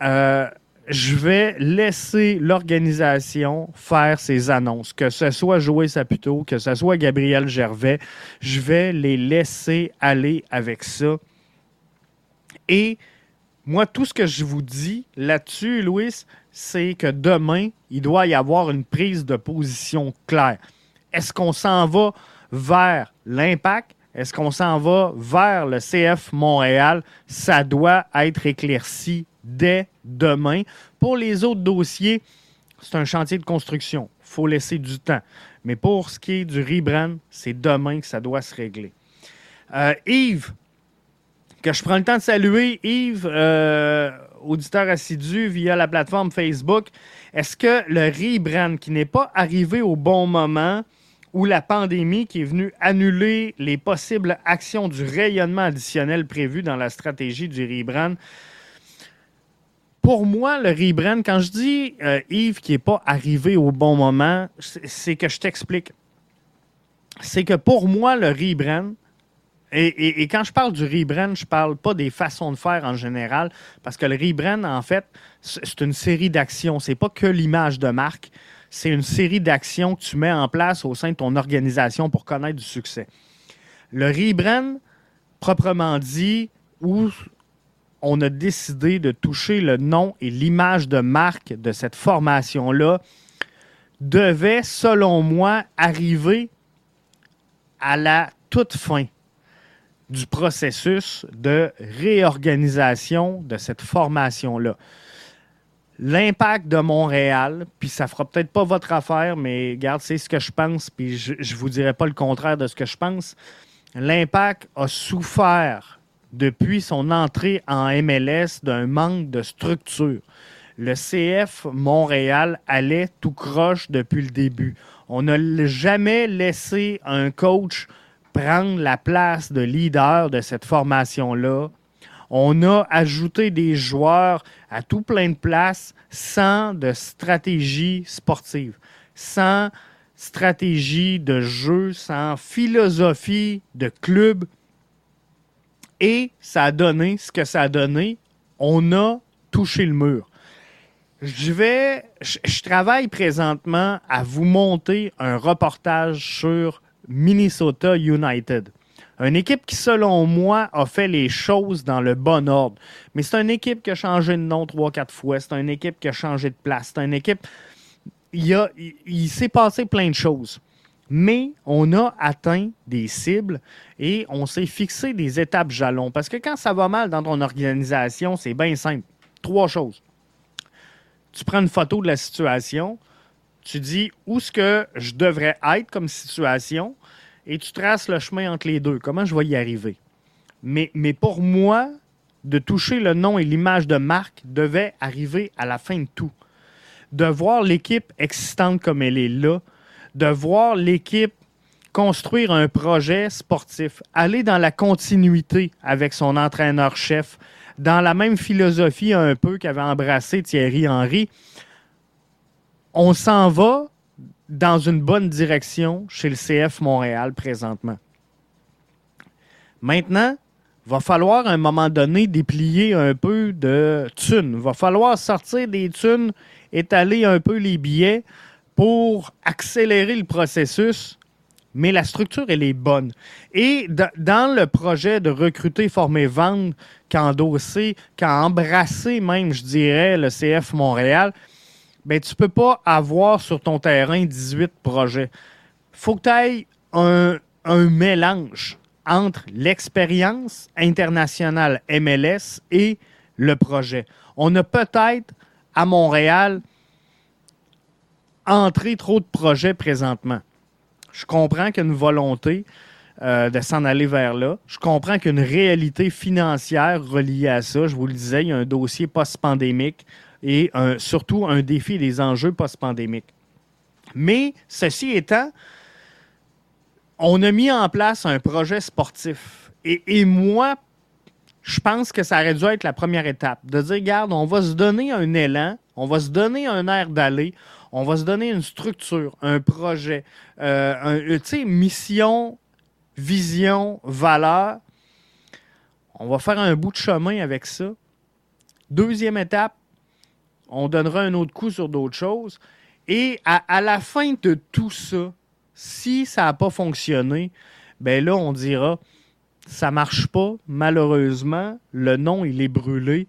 Euh, je vais laisser l'organisation faire ses annonces, que ce soit Joël Saputo, que ce soit Gabriel Gervais. Je vais les laisser aller avec ça. Et moi, tout ce que je vous dis là-dessus, Louis, c'est que demain, il doit y avoir une prise de position claire. Est-ce qu'on s'en va vers l'impact? Est-ce qu'on s'en va vers le CF Montréal? Ça doit être éclairci dès demain. Pour les autres dossiers, c'est un chantier de construction. Il faut laisser du temps. Mais pour ce qui est du rebrand, c'est demain que ça doit se régler. Euh, Yves, que je prends le temps de saluer Yves, euh, auditeur assidu via la plateforme Facebook. Est-ce que le rebrand qui n'est pas arrivé au bon moment ou la pandémie qui est venue annuler les possibles actions du rayonnement additionnel prévu dans la stratégie du rebrand, pour moi, le rebrand, quand je dis euh, Yves qui n'est pas arrivé au bon moment, c'est que je t'explique. C'est que pour moi, le rebrand, et, quand je parle du rebrand, je parle pas des façons de faire en général, parce que le rebrand, en fait, c'est une série d'actions. C'est pas que l'image de marque, c'est une série d'actions que tu mets en place au sein de ton organisation pour connaître du succès. Le rebrand, proprement dit, où on a décidé de toucher le nom et l'image de marque de cette formation-là, devait, selon moi, arriver à la toute fin du processus de réorganisation de cette formation-là. L'impact de Montréal, puis ça fera peut-être pas votre affaire, mais regarde, c'est ce que je pense, puis je ne vous dirai pas le contraire de ce que je pense. L'impact a souffert depuis son entrée en MLS d'un manque de structure. Le CF Montréal allait tout croche depuis le début. On n'a jamais laissé un coach prendre la place de leader de cette formation-là. On a ajouté des joueurs à tout plein de places sans de stratégie sportive, sans stratégie de jeu, sans philosophie de club. Et ça a donné ce que ça a donné. On a touché le mur. Je vais, je, travaille présentement à vous monter un reportage sur Minnesota United. Une équipe qui, selon moi, a fait les choses dans le bon ordre. Mais c'est une équipe qui a changé de nom trois, quatre fois. C'est une équipe qui a changé de place. C'est une équipe. Il, a, il, s'est passé plein de choses. Mais on a atteint des cibles et on s'est fixé des étapes jalons. Parce que quand ça va mal dans ton organisation, c'est bien simple. Trois choses. Tu prends une photo de la situation, tu dis où est-ce que je devrais être comme situation et tu traces le chemin entre les deux. Comment je vais y arriver? Mais, pour moi, de toucher le nom et l'image de marque devait arriver à la fin de tout. De voir l'équipe existante comme elle est là, de voir l'équipe construire un projet sportif, aller dans la continuité avec son entraîneur-chef, dans la même philosophie un peu qu'avait embrassé Thierry Henry, on s'en va dans une bonne direction chez le CF Montréal présentement. Maintenant, va falloir à un moment donné déplier un peu de thunes. Va falloir sortir des thunes, étaler un peu les billets pour accélérer le processus. Mais la structure, elle est bonne. Et dans le projet de recruter, former, vendre, qu'endosser, qu'embrasser même, je dirais, le CF Montréal, ben, tu ne peux pas avoir sur ton terrain 18 projets. faut que tu aies un, un mélange entre l'expérience internationale MLS et le projet. On a peut-être à Montréal entré trop de projets présentement. Je comprends qu'il y a une volonté euh, de s'en aller vers là. Je comprends qu'il y a une réalité financière reliée à ça. Je vous le disais, il y a un dossier post-pandémique et surtout un défi des enjeux post-pandémiques. Mais ceci étant, on a mis en place un projet sportif. Et, moi, je pense que ça aurait dû être la première étape. De dire, regarde, on va se donner un élan, on va se donner un air d'aller, on va se donner une structure, un projet, euh, sais, mission, vision, valeur. On va faire un bout de chemin avec ça. Deuxième étape, on donnera un autre coup sur d'autres choses. Et à la fin de tout ça, si ça n'a pas fonctionné, ben là, on dira ça marche pas, malheureusement. Le nom, il est brûlé.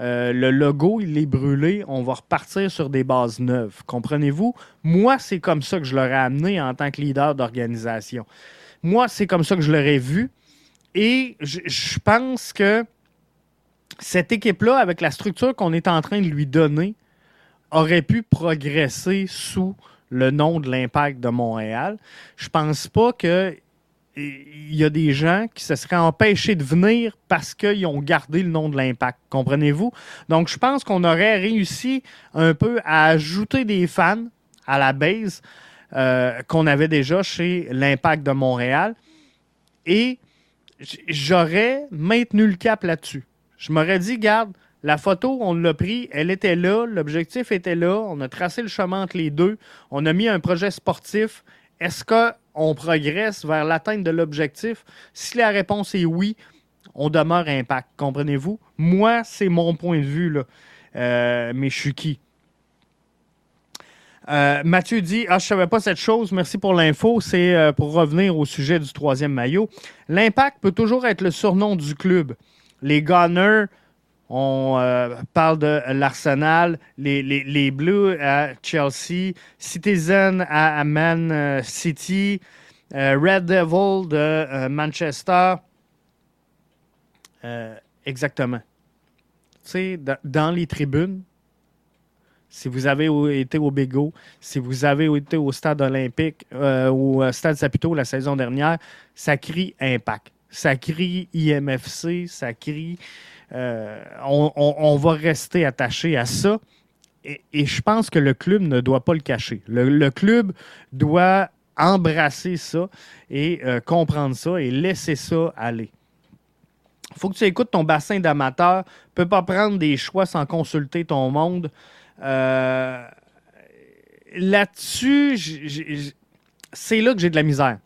Euh, le logo, il est brûlé. On va repartir sur des bases neuves. Comprenez-vous? Moi, c'est comme ça que je l'aurais amené en tant que leader d'organisation. Moi, c'est comme ça que je l'aurais vu. Et je pense que cette équipe-là, avec la structure qu'on est en train de lui donner, aurait pu progresser sous le nom de l'impact de Montréal. Je pense pas que il y a des gens qui se seraient empêchés de venir parce qu'ils ont gardé le nom de l'impact. Comprenez-vous? Donc, je pense qu'on aurait réussi un peu à ajouter des fans à la base euh, qu'on avait déjà chez l'impact de Montréal. Et j'aurais maintenu le cap là-dessus. Je m'aurais dit, garde, la photo, on l'a pris, elle était là, l'objectif était là, on a tracé le chemin entre les deux, on a mis un projet sportif. Est-ce qu'on progresse vers l'atteinte de l'objectif? Si la réponse est oui, on demeure impact, comprenez-vous? Moi, c'est mon point de vue, là. Euh, mais je suis qui? Euh, Mathieu dit Ah, je ne savais pas cette chose, merci pour l'info. C'est euh, pour revenir au sujet du troisième maillot. L'impact peut toujours être le surnom du club. Les Gunners on euh, parle de l'Arsenal, les, Blues à Chelsea, Citizen à, Man euh, City, euh, Red Devil de Manchester. exactement. Tu sais, dans les tribunes, si vous avez été au Bego, si vous avez été au stade olympique, au stade Saputo la saison dernière, ça crie Impact. Ça crie IMFC, ça crie euh, on, va rester attaché à ça. Et, je pense que le club ne doit pas le cacher. Le, club doit embrasser ça et euh, comprendre ça et laisser ça aller. Il faut que tu écoutes ton bassin d'amateurs. Tu ne peux pas prendre des choix sans consulter ton monde. Euh, là-dessus, c'est là que j'ai de la misère.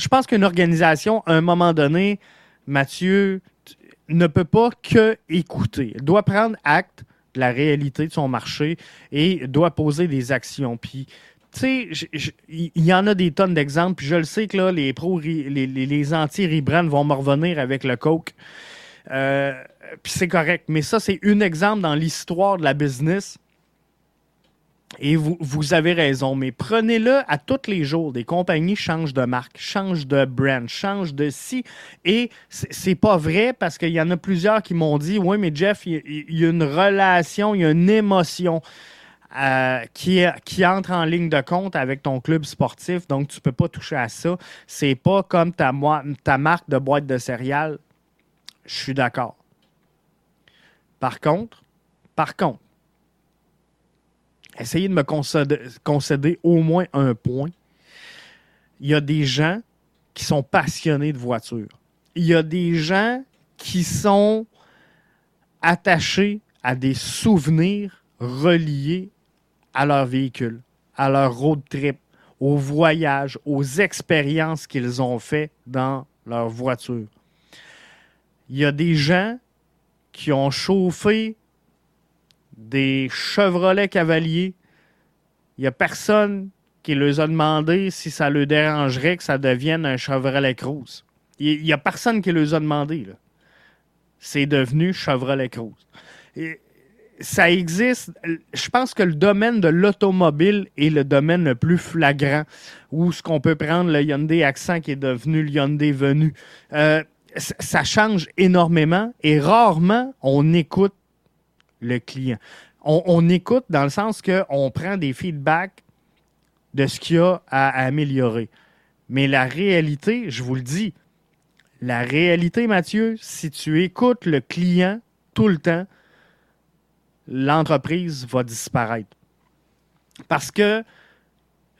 Je pense qu'une organisation, à un moment donné, Mathieu, ne peut pas que écouter. Elle doit prendre acte de la réalité de son marché et doit poser des actions. Puis, tu sais, il y en a des tonnes d'exemples. Puis je le sais que là, les les, anti-Rebrand vont me revenir avec le Coke. Euh, puis c'est correct. Mais ça, c'est un exemple dans l'histoire de la business et vous, vous, avez raison, mais prenez-le à tous les jours. Des compagnies changent de marque, changent de brand, changent de si. Et c'est pas vrai parce qu'il y en a plusieurs qui m'ont dit Oui, mais Jeff, il, y a une relation, il y a une émotion. Euh, qui, qui entre en ligne de compte avec ton club sportif, donc tu peux pas toucher à ça. C'est pas comme ta marque de boîte de céréales. Je suis d'accord. Par contre, par contre, essayez de me concéder, au moins un point. il y a des gens qui sont passionnés de voitures. Il y a des gens qui sont attachés à des souvenirs reliés à leur véhicule, à leur road trip, aux voyages, aux expériences qu'ils ont fait dans leur voiture. Il y a des gens qui ont chauffé des Chevrolet Cavaliers. Il n'y a personne qui leur a demandé si ça leur dérangerait que ça devienne un Chevrolet Cruze. Il n'y a personne qui leur a demandé. C'est devenu Chevrolet Cruze. Ça existe. Je pense que le domaine de l'automobile est le domaine le plus flagrant où ce qu'on peut prendre le Hyundai Accent qui est devenu le Hyundai Venu. Euh, ça change énormément et rarement on écoute le client. On, écoute dans le sens qu'on prend des feedbacks de ce qu'il y a à, améliorer. Mais la réalité, je vous le dis, la réalité, Mathieu, si tu écoutes le client tout le temps, l'entreprise va disparaître. Parce que,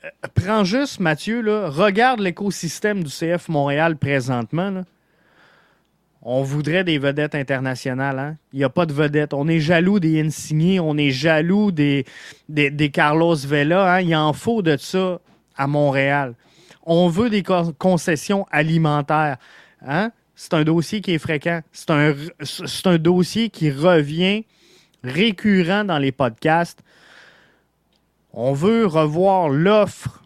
euh, prends juste, Mathieu, regarde l'écosystème du CF Montréal présentement. On voudrait des vedettes internationales. Hein? Il n'y a pas de vedettes. On est jaloux des Insigny, on est jaloux des, Carlos Vela. Hein? Il en faut de ça à Montréal. On veut des concessions alimentaires. Hein? C'est un dossier qui est fréquent. C'est un dossier qui revient récurrent dans les podcasts. On veut revoir l'offre.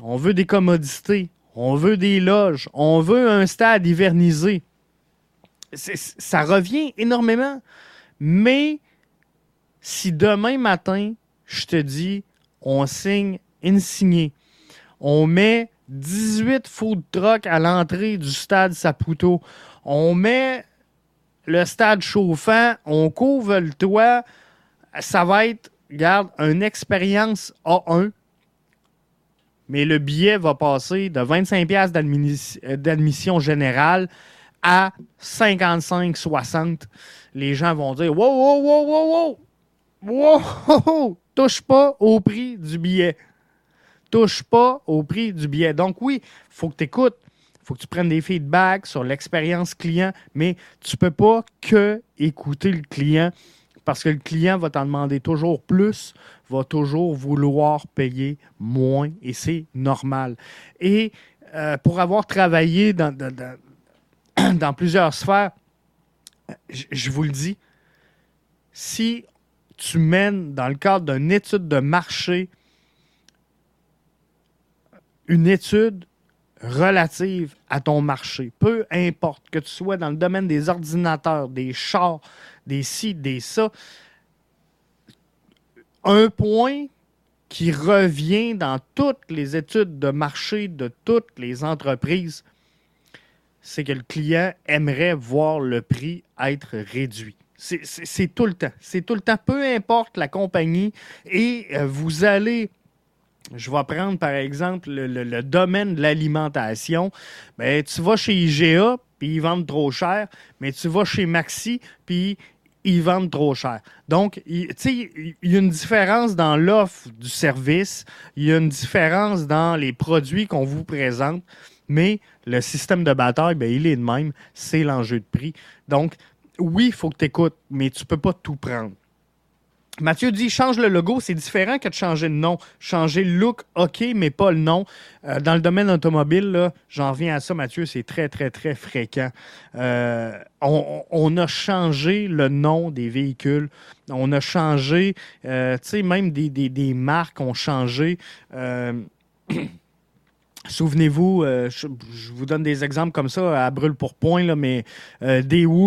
On veut des commodités. On veut des loges. On veut un stade hivernisé ça revient énormément. Mais si demain matin, je te dis, on signe insigné, on met 18 food trucks à l'entrée du stade Saputo, on met le stade chauffant, on couvre le toit, ça va être, regarde, une expérience A1, mais le billet va passer de 25$ d'admission générale à 55, 60, les gens vont dire Wow, wow, wow, wow, wow, wow, touche pas au prix du billet. Touche pas au prix du billet. Donc, oui, faut que tu écoutes. Faut que tu prennes des feedbacks sur l'expérience client, mais tu peux pas que écouter le client parce que le client va t'en demander toujours plus, va toujours vouloir payer moins et c'est normal. Et euh, pour avoir travaillé dans *clears throat* plusieurs sphères, je vous le dis, si tu mènes dans le cadre d'une étude de marché une étude relative à ton marché, peu importe que tu sois dans le domaine des ordinateurs, des chars, des sites, des ça, un point qui revient dans toutes les études de marché de toutes les entreprises, c'est que le client aimerait voir le prix être réduit. C'est tout le temps. C'est tout le temps. Peu importe la compagnie. Et euh, vous allez je vais prendre par exemple le, domaine de l'alimentation. Ben, tu vas chez IGA, puis ils vendent trop cher, mais tu vas chez Maxi, puis ils vendent trop cher. Donc, il y a une différence dans l'offre du service, il y a une différence dans les produits qu'on vous présente. Mais le système de bataille, ben, il est le même. C'est l'enjeu de prix. Donc, oui, il faut que tu écoutes, mais tu ne peux pas tout prendre. Mathieu dit change le logo, c'est différent que de changer le nom. Changer le look, OK, mais pas le nom. Euh, dans le domaine automobile, j'en reviens à ça, Mathieu, c'est très, très, très fréquent. Euh, on, a changé le nom des véhicules. On a changé, euh, tu sais, même des, des, marques ont changé. *clears throat* Souvenez-vous, euh, je, vous donne des exemples comme ça à brûle pour point, mais euh,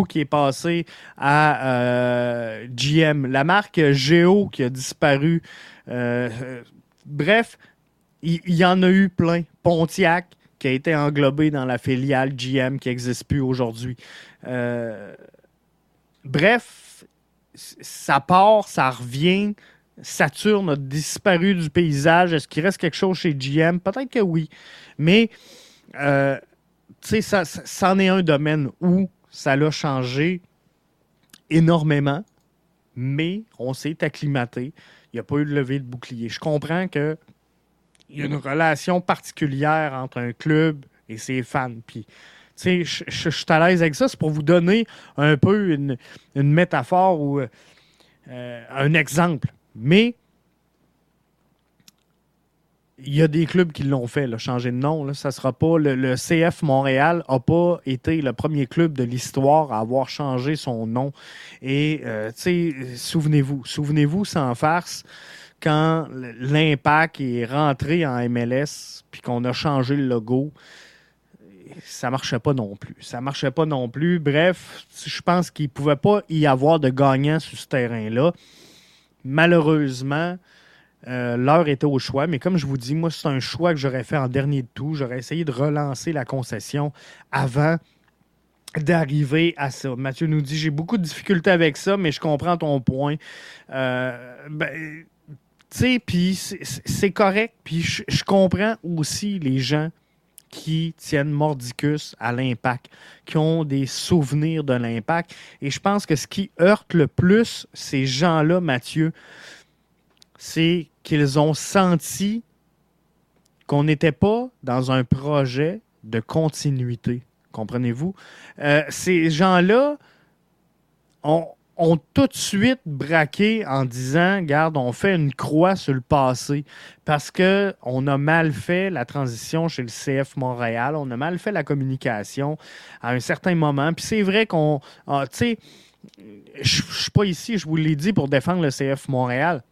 qui est passé à euh, GM, la marque Geo qui a disparu. bref, il y, en a eu plein. Pontiac qui a été englobé dans la filiale GM qui n'existe plus aujourd'hui. bref, ça part, ça revient. Saturne a disparu du paysage. Est-ce qu'il reste quelque chose chez GM? Peut-être que oui. Mais, euh, tu sais, ça, ça, en est un domaine où ça l'a changé énormément, mais on s'est acclimaté. Il n'y a pas eu de levée de bouclier. Je comprends que il y a une relation particulière entre un club et ses fans. Puis, tu sais, je suis à l'aise avec ça. C'est pour vous donner un peu une, métaphore ou euh, un exemple. Mais il y a des clubs qui l'ont fait, là, changer de nom. Là, ça sera pas le, CF Montréal n'a pas été le premier club de l'histoire à avoir changé son nom. Et euh, souvenez-vous, souvenez-vous sans farce quand l'impact est rentré en MLS puis qu'on a changé le logo. Ça marchait pas non plus. Ça marchait pas non plus. Bref, je pense qu'il pouvait pas y avoir de gagnant sur ce terrain-là. Malheureusement, euh, l'heure était au choix, mais comme je vous dis, moi, c'est un choix que j'aurais fait en dernier de tout. J'aurais essayé de relancer la concession avant d'arriver à ça. Mathieu nous dit j'ai beaucoup de difficultés avec ça, mais je comprends ton point. Euh, ben, tu sais, puis c'est correct. Puis je, comprends aussi les gens qui tiennent mordicus à l'impact, qui ont des souvenirs de l'impact. Et je pense que ce qui heurte le plus ces gens-là, Mathieu, c'est qu'ils ont senti qu'on n'était pas dans un projet de continuité. Comprenez-vous? Euh, ces gens-là ont, tout de suite braqué en disant Garde, on fait une croix sur le passé parce qu'on a mal fait la transition chez le CF Montréal, on a mal fait la communication à un certain moment. Puis c'est vrai qu'on. Ah, tu sais, je ne suis pas ici, je vous l'ai dit, pour défendre le CF Montréal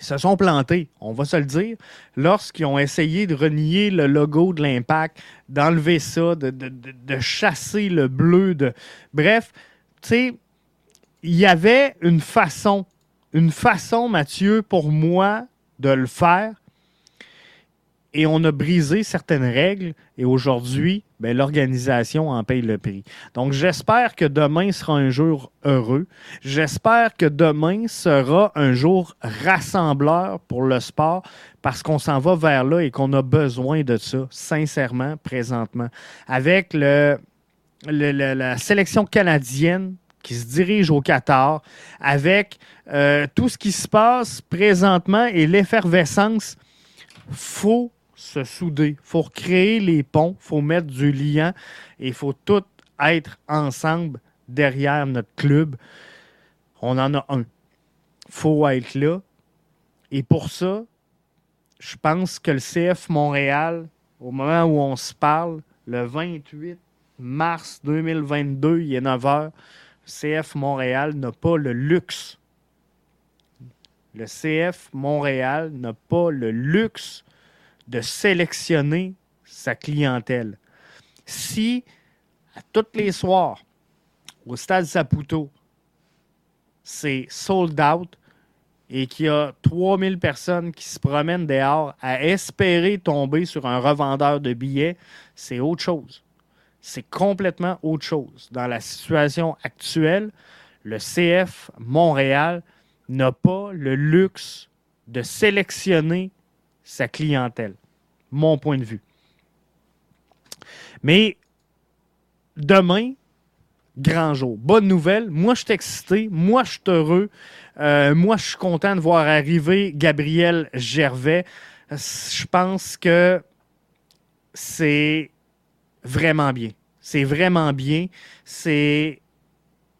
se sont plantés, on va se le dire, lorsqu'ils ont essayé de renier le logo de l'impact, d'enlever ça, de, chasser le bleu. De... Bref, tu sais, il y avait une façon, une façon, Mathieu, pour moi, de le faire et on a brisé certaines règles et aujourd'hui, ben, l'organisation en paye le prix. Donc, j'espère que demain sera un jour heureux. J'espère que demain sera un jour rassembleur pour le sport parce qu'on s'en va vers là et qu'on a besoin de ça, sincèrement, présentement. Avec le, la sélection canadienne qui se dirige au Qatar, avec euh, tout ce qui se passe présentement et l'effervescence, faut se souder. Faut créer les ponts, faut mettre du lien et faut tout être ensemble derrière notre club. On en a un. Faut être là. Et pour ça, je pense que le CF Montréal, au moment où on se parle, le 28 mars 2022, il est 9 h, CF Montréal n'a pas le luxe. Le CF Montréal n'a pas le luxe de sélectionner sa clientèle. Si, à tous les soirs, au stade Saputo, c'est sold out et qu'il y a 3000 personnes qui se promènent dehors à espérer tomber sur un revendeur de billets, c'est autre chose. C'est complètement autre chose. Dans la situation actuelle, le CF Montréal n'a pas le luxe de sélectionner sa clientèle. Mon point de vue. Mais demain, grand jour. Bonne nouvelle. Moi, je suis excité. Moi, je suis heureux. Euh, moi, je suis content de voir arriver Gabriel Gervais. Je pense que c'est vraiment bien. C'est vraiment bien. C'est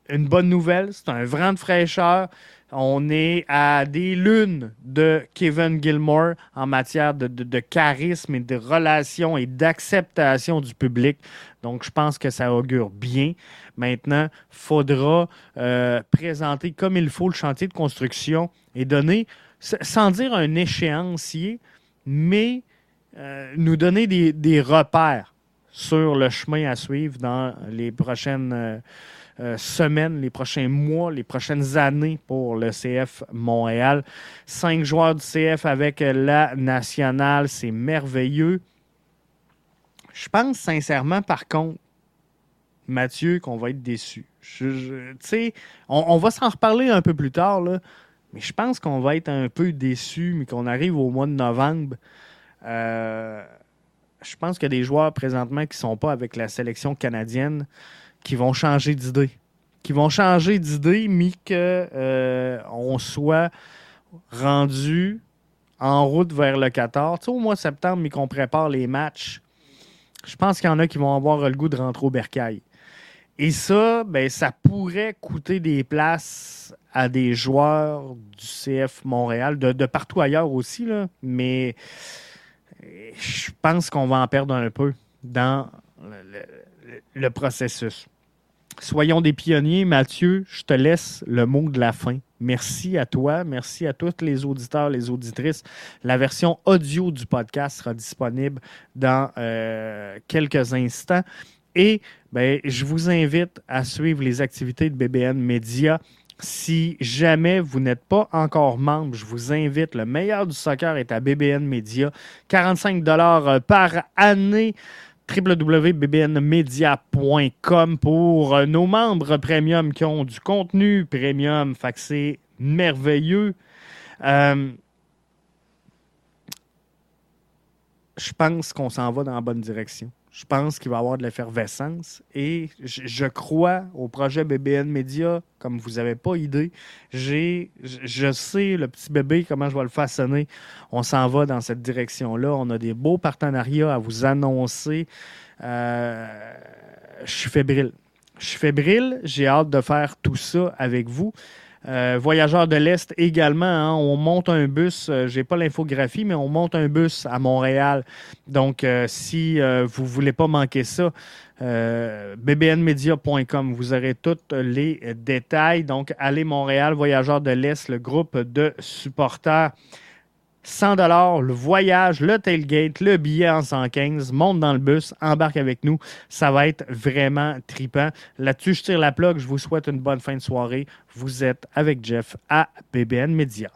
une bonne nouvelle. C'est un vent de fraîcheur. On est à des lunes de Kevin Gilmore en matière de, charisme et de relations et d'acceptation du public. Donc, je pense que ça augure bien. Maintenant, faudra euh, présenter comme il faut le chantier de construction et donner, sans dire un échéancier, mais euh, nous donner des, repères sur le chemin à suivre dans les prochaines... Euh, euh, semaines, les prochains mois, les prochaines années pour le CF Montréal. Cinq joueurs du CF avec la nationale, c'est merveilleux. Je pense sincèrement, par contre, Mathieu, qu'on va être déçu. Je, on, on, va s'en reparler un peu plus tard, là, mais je pense qu'on va être un peu déçu, mais qu'on arrive au mois de novembre. Euh, je pense qu'il y a des joueurs présentement qui ne sont pas avec la sélection canadienne qui vont changer d'idée. Qui vont changer d'idée, mais qu'on euh, soit rendu en route vers le 14. Tu sais, au mois de septembre, mais qu'on prépare les matchs, je pense qu'il y en a qui vont avoir le goût de rentrer au bercail. Et ça, ben, ça pourrait coûter des places à des joueurs du CF Montréal, de, partout ailleurs aussi, là, mais je pense qu'on va en perdre un peu dans le processus. Soyons des pionniers. Mathieu, je te laisse le mot de la fin. Merci à toi. Merci à tous les auditeurs, les auditrices. La version audio du podcast sera disponible dans euh, quelques instants. Et ben, je vous invite à suivre les activités de BBN Media. Si jamais vous n'êtes pas encore membre, je vous invite. Le meilleur du soccer est à BBN Media. 45 par année www.bbnmedia.com pour euh, nos membres premium qui ont du contenu premium. Fait c'est merveilleux. Euh, je pense qu'on s'en va dans la bonne direction. Je pense qu'il va y avoir de l'effervescence et je, crois au projet BBN Media comme vous n'avez pas idée. J'ai, je sais, le petit bébé, comment je vais le façonner. On s'en va dans cette direction-là. On a des beaux partenariats à vous annoncer. Euh, je suis fébrile. Je suis fébrile. J'ai hâte de faire tout ça avec vous. Euh, voyageurs de l'Est également, hein. on monte un bus, euh, j'ai pas l'infographie, mais on monte un bus à Montréal. Donc, euh, si vous voulez pas manquer ça, bbnmedia.com, vous aurez tous les détails. Donc, allez Montréal, Voyageurs de l'Est, le groupe de supporters. 100 dollars, le voyage, le tailgate, le billet en 115, monte dans le bus, embarque avec nous. Ça va être vraiment tripant. Là-dessus, je tire la plug. Je vous souhaite une bonne fin de soirée. Vous êtes avec Jeff à BBN Media.